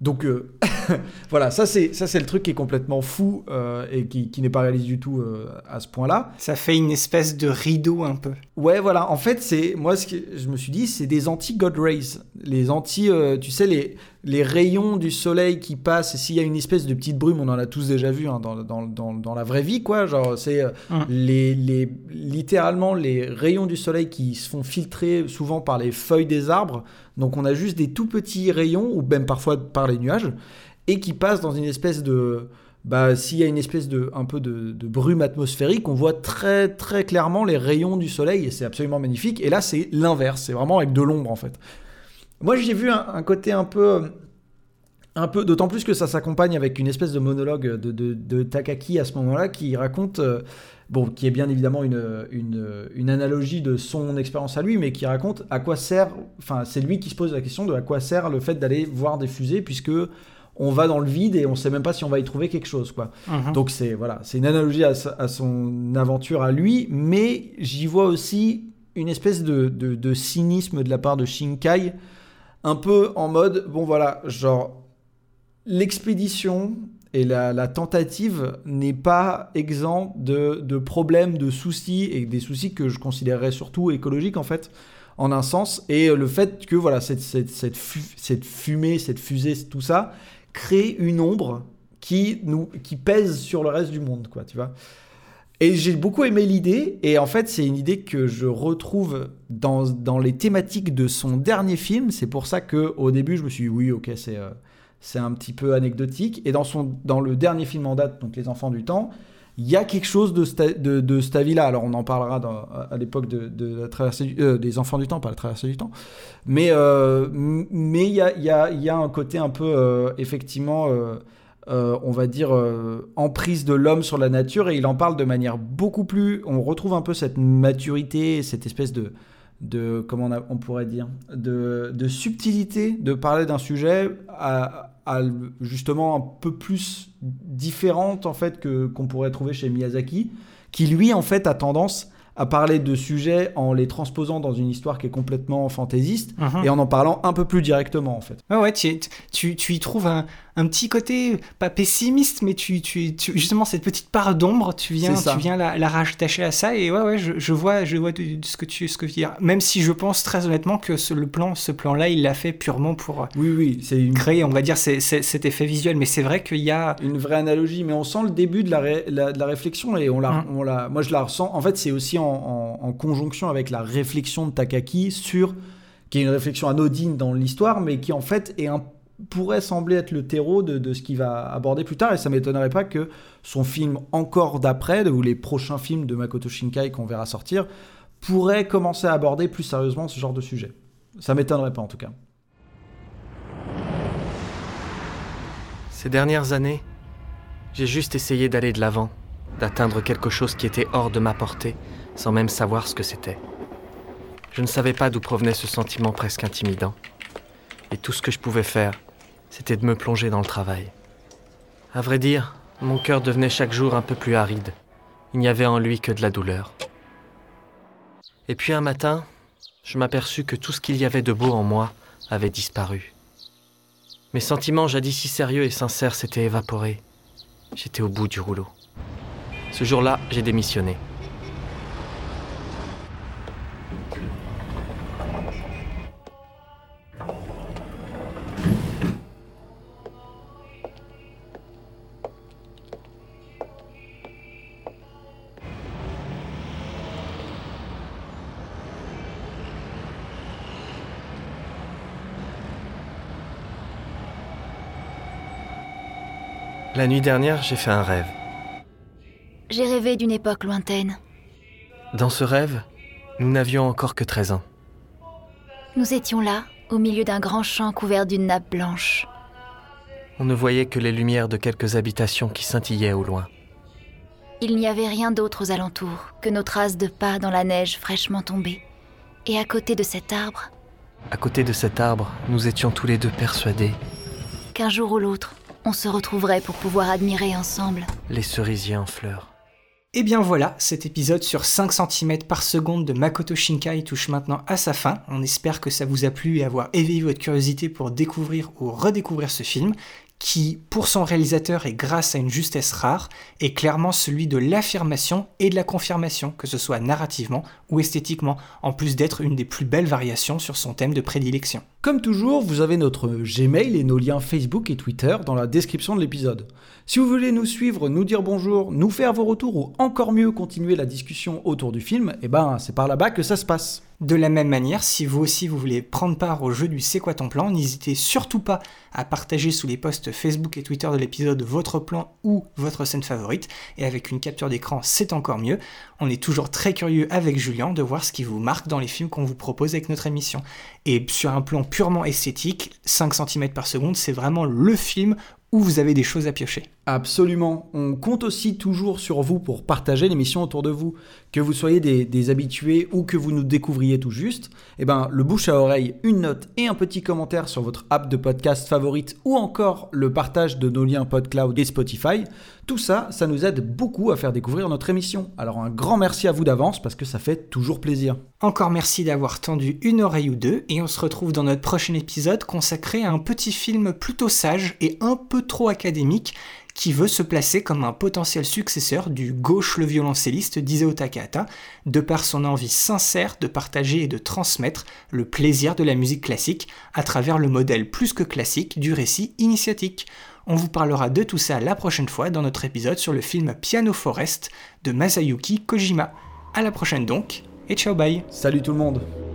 Donc euh, *laughs* voilà, ça c'est ça c'est le truc qui est complètement fou euh, et qui, qui n'est pas réaliste du tout euh, à ce point-là. Ça fait une espèce de rideau un peu. Ouais, voilà. En fait, c'est moi ce que je me suis dit, c'est des anti-God rays, les anti, tu sais les les rayons du soleil qui passent. et S'il y a une espèce de petite brume, on en a tous déjà vu hein, dans, dans, dans, dans la vraie vie, quoi. Genre, c'est euh, les, les littéralement les rayons du soleil qui se font filtrer souvent par les feuilles des arbres. Donc, on a juste des tout petits rayons ou même parfois par les nuages et qui passent dans une espèce de bah, s'il y a une espèce de un peu de, de brume atmosphérique, on voit très très clairement les rayons du soleil et c'est absolument magnifique. Et là, c'est l'inverse, c'est vraiment avec de l'ombre en fait. Moi, j'ai vu un, un côté un peu, un peu, d'autant plus que ça s'accompagne avec une espèce de monologue de, de- de Takaki à ce moment-là qui raconte, euh, bon, qui est bien évidemment une, une, une analogie de son expérience à lui, mais qui raconte à quoi sert, enfin, c'est lui qui se pose la question de à quoi sert le fait d'aller voir des fusées puisque on va dans le vide et on sait même pas si on va y trouver quelque chose, quoi. Mhm. Donc c'est voilà, c'est une analogie à, son aventure à lui, mais j'y vois aussi une espèce de, de- de cynisme de la part de Shinkai, un peu en mode bon voilà, genre l'expédition et la, tentative n'est pas exempt de, problèmes, de soucis et des soucis que je considérerais surtout écologiques en fait. En un sens, et le fait que voilà cette, cette, cette fumée, cette fusée, tout ça, crée une ombre qui nous qui pèse sur le reste du monde quoi tu vois et j'ai beaucoup aimé l'idée et en fait c'est une idée que je retrouve dans, dans les thématiques de son dernier film c'est pour ça que au début je me suis dit oui ok c'est euh, un petit peu anecdotique et dans son dans le dernier film en date donc les enfants du temps il y a quelque chose de, sta- de, de avis-là. Alors, on en parlera à l'époque de, la traversée euh, des enfants du temps, pas la traversée du temps. Mais euh, il y a, y, a, y a un côté un peu, euh, effectivement, euh, on va dire, euh, emprise de l'homme sur la nature, et il en parle de manière beaucoup plus... On retrouve un peu cette maturité, cette espèce de... de comment on, a- on pourrait dire de, de subtilité de parler d'un sujet à, à justement un peu plus différente en fait que qu'on pourrait trouver chez Miyazaki, qui lui en fait a tendance à parler de sujets en les transposant dans une histoire qui est complètement fantaisiste Mhm. et en en parlant un peu plus directement en fait. Ouais, ouais, tu, tu, tu y trouves un, un petit côté, pas pessimiste, mais tu, tu, tu- justement cette petite part d'ombre, tu viens, tu viens la, la rattacher à ça, et ouais, ouais, je, je vois, je vois de- de ce que tu ce que tu veux dire. Même si je pense très honnêtement que ce, le plan, ce plan-là, il l'a fait purement pour Oui, oui, c'est une, créer, on va dire, cet effet visuel, mais c'est vrai qu'il y a. une vraie analogie, mais on sent le début de la, ré- la- de la réflexion et on la, Mhm. on la, moi je la ressens. En fait, c'est aussi en, en- en conjonction avec la réflexion de Takaki sur, qui est une réflexion anodine dans l'histoire, mais qui en fait est un, pourrait sembler être le terreau de, de ce qu'il va aborder plus tard. Et ça m'étonnerait pas que son film encore d'après, ou les prochains films de Makoto Shinkai qu'on verra sortir, pourraient commencer à aborder plus sérieusement ce genre de sujet. Ça m'étonnerait pas en tout cas. Ces dernières années, j'ai juste essayé d'aller de l'avant, d'atteindre quelque chose qui était hors de ma portée, sans même savoir ce que c'était. Je ne savais pas d'où provenait ce sentiment presque intimidant. Et tout ce que je pouvais faire, c'était de me plonger dans le travail. À vrai dire, mon cœur devenait chaque jour un peu plus aride. Il n'y avait en lui que de la douleur. Et puis un matin, je m'aperçus que tout ce qu'il y avait de beau en moi avait disparu. Mes sentiments jadis si sérieux et sincères s'étaient évaporés. J'étais au bout du rouleau. Ce jour-là, j'ai démissionné. Nuit dernière, j'ai fait un rêve. J'ai rêvé d'une époque lointaine. Dans ce rêve, nous n'avions encore que 13 ans. Nous étions là, au milieu d'un grand champ couvert d'une nappe blanche. On ne voyait que les lumières de quelques habitations qui scintillaient au loin. Il n'y avait rien d'autre aux alentours que nos traces de pas dans la neige fraîchement tombée. Et à côté de cet arbre, À côté de cet arbre, nous étions tous les deux persuadés, qu'un jour ou l'autre, on se retrouverait pour pouvoir admirer ensemble. les cerisiers en fleurs. Et bien voilà, cet épisode sur 5 cm par seconde de Makoto Shinkai touche maintenant à sa fin. On espère que ça vous a plu et avoir éveillé votre curiosité pour découvrir ou redécouvrir ce film, qui, pour son réalisateur et grâce à une justesse rare, est clairement celui de l'affirmation et de la confirmation, que ce soit narrativement ou esthétiquement, en plus d'être une des plus belles variations sur son thème de prédilection. Comme toujours, vous avez notre Gmail et nos liens Facebook et Twitter dans la description de l'épisode. Si vous voulez nous suivre, nous dire bonjour, nous faire vos retours ou encore mieux continuer la discussion autour du film, eh ben c'est par là-bas que ça se passe. De la même manière, si vous aussi vous voulez prendre part au jeu du C'est quoi ton plan, n'hésitez surtout pas à partager sous les posts Facebook et Twitter de l'épisode votre plan ou votre scène favorite, et avec une capture d'écran c'est encore mieux. On est toujours très curieux avec Julien de voir ce qui vous marque dans les films qu'on vous propose avec notre émission. Et sur un plan purement esthétique, 5 cm par seconde, c'est vraiment le film où vous avez des choses à piocher. Absolument. On compte aussi toujours sur vous pour partager l'émission autour de vous. Que vous soyez des, habitués ou que vous nous découvriez tout juste, eh ben, le bouche à oreille, une note et un petit commentaire sur votre app de podcast favorite ou encore le partage de nos liens PodCloud et Spotify, tout ça, ça nous aide beaucoup à faire découvrir notre émission. Alors un grand merci à vous d'avance parce que ça fait toujours plaisir. Encore merci d'avoir tendu une oreille ou deux, et on se retrouve dans notre prochain épisode consacré à un petit film plutôt sage et un peu trop académique qui veut se placer comme un potentiel successeur du gauche le violoncelliste d'Isao Takahata, de par son envie sincère de partager et de transmettre le plaisir de la musique classique à travers le modèle plus que classique du récit initiatique. On vous parlera de tout ça la prochaine fois dans notre épisode sur le film Piano Forest de Masayuki Kojima. À la prochaine donc, et ciao bye Salut tout le monde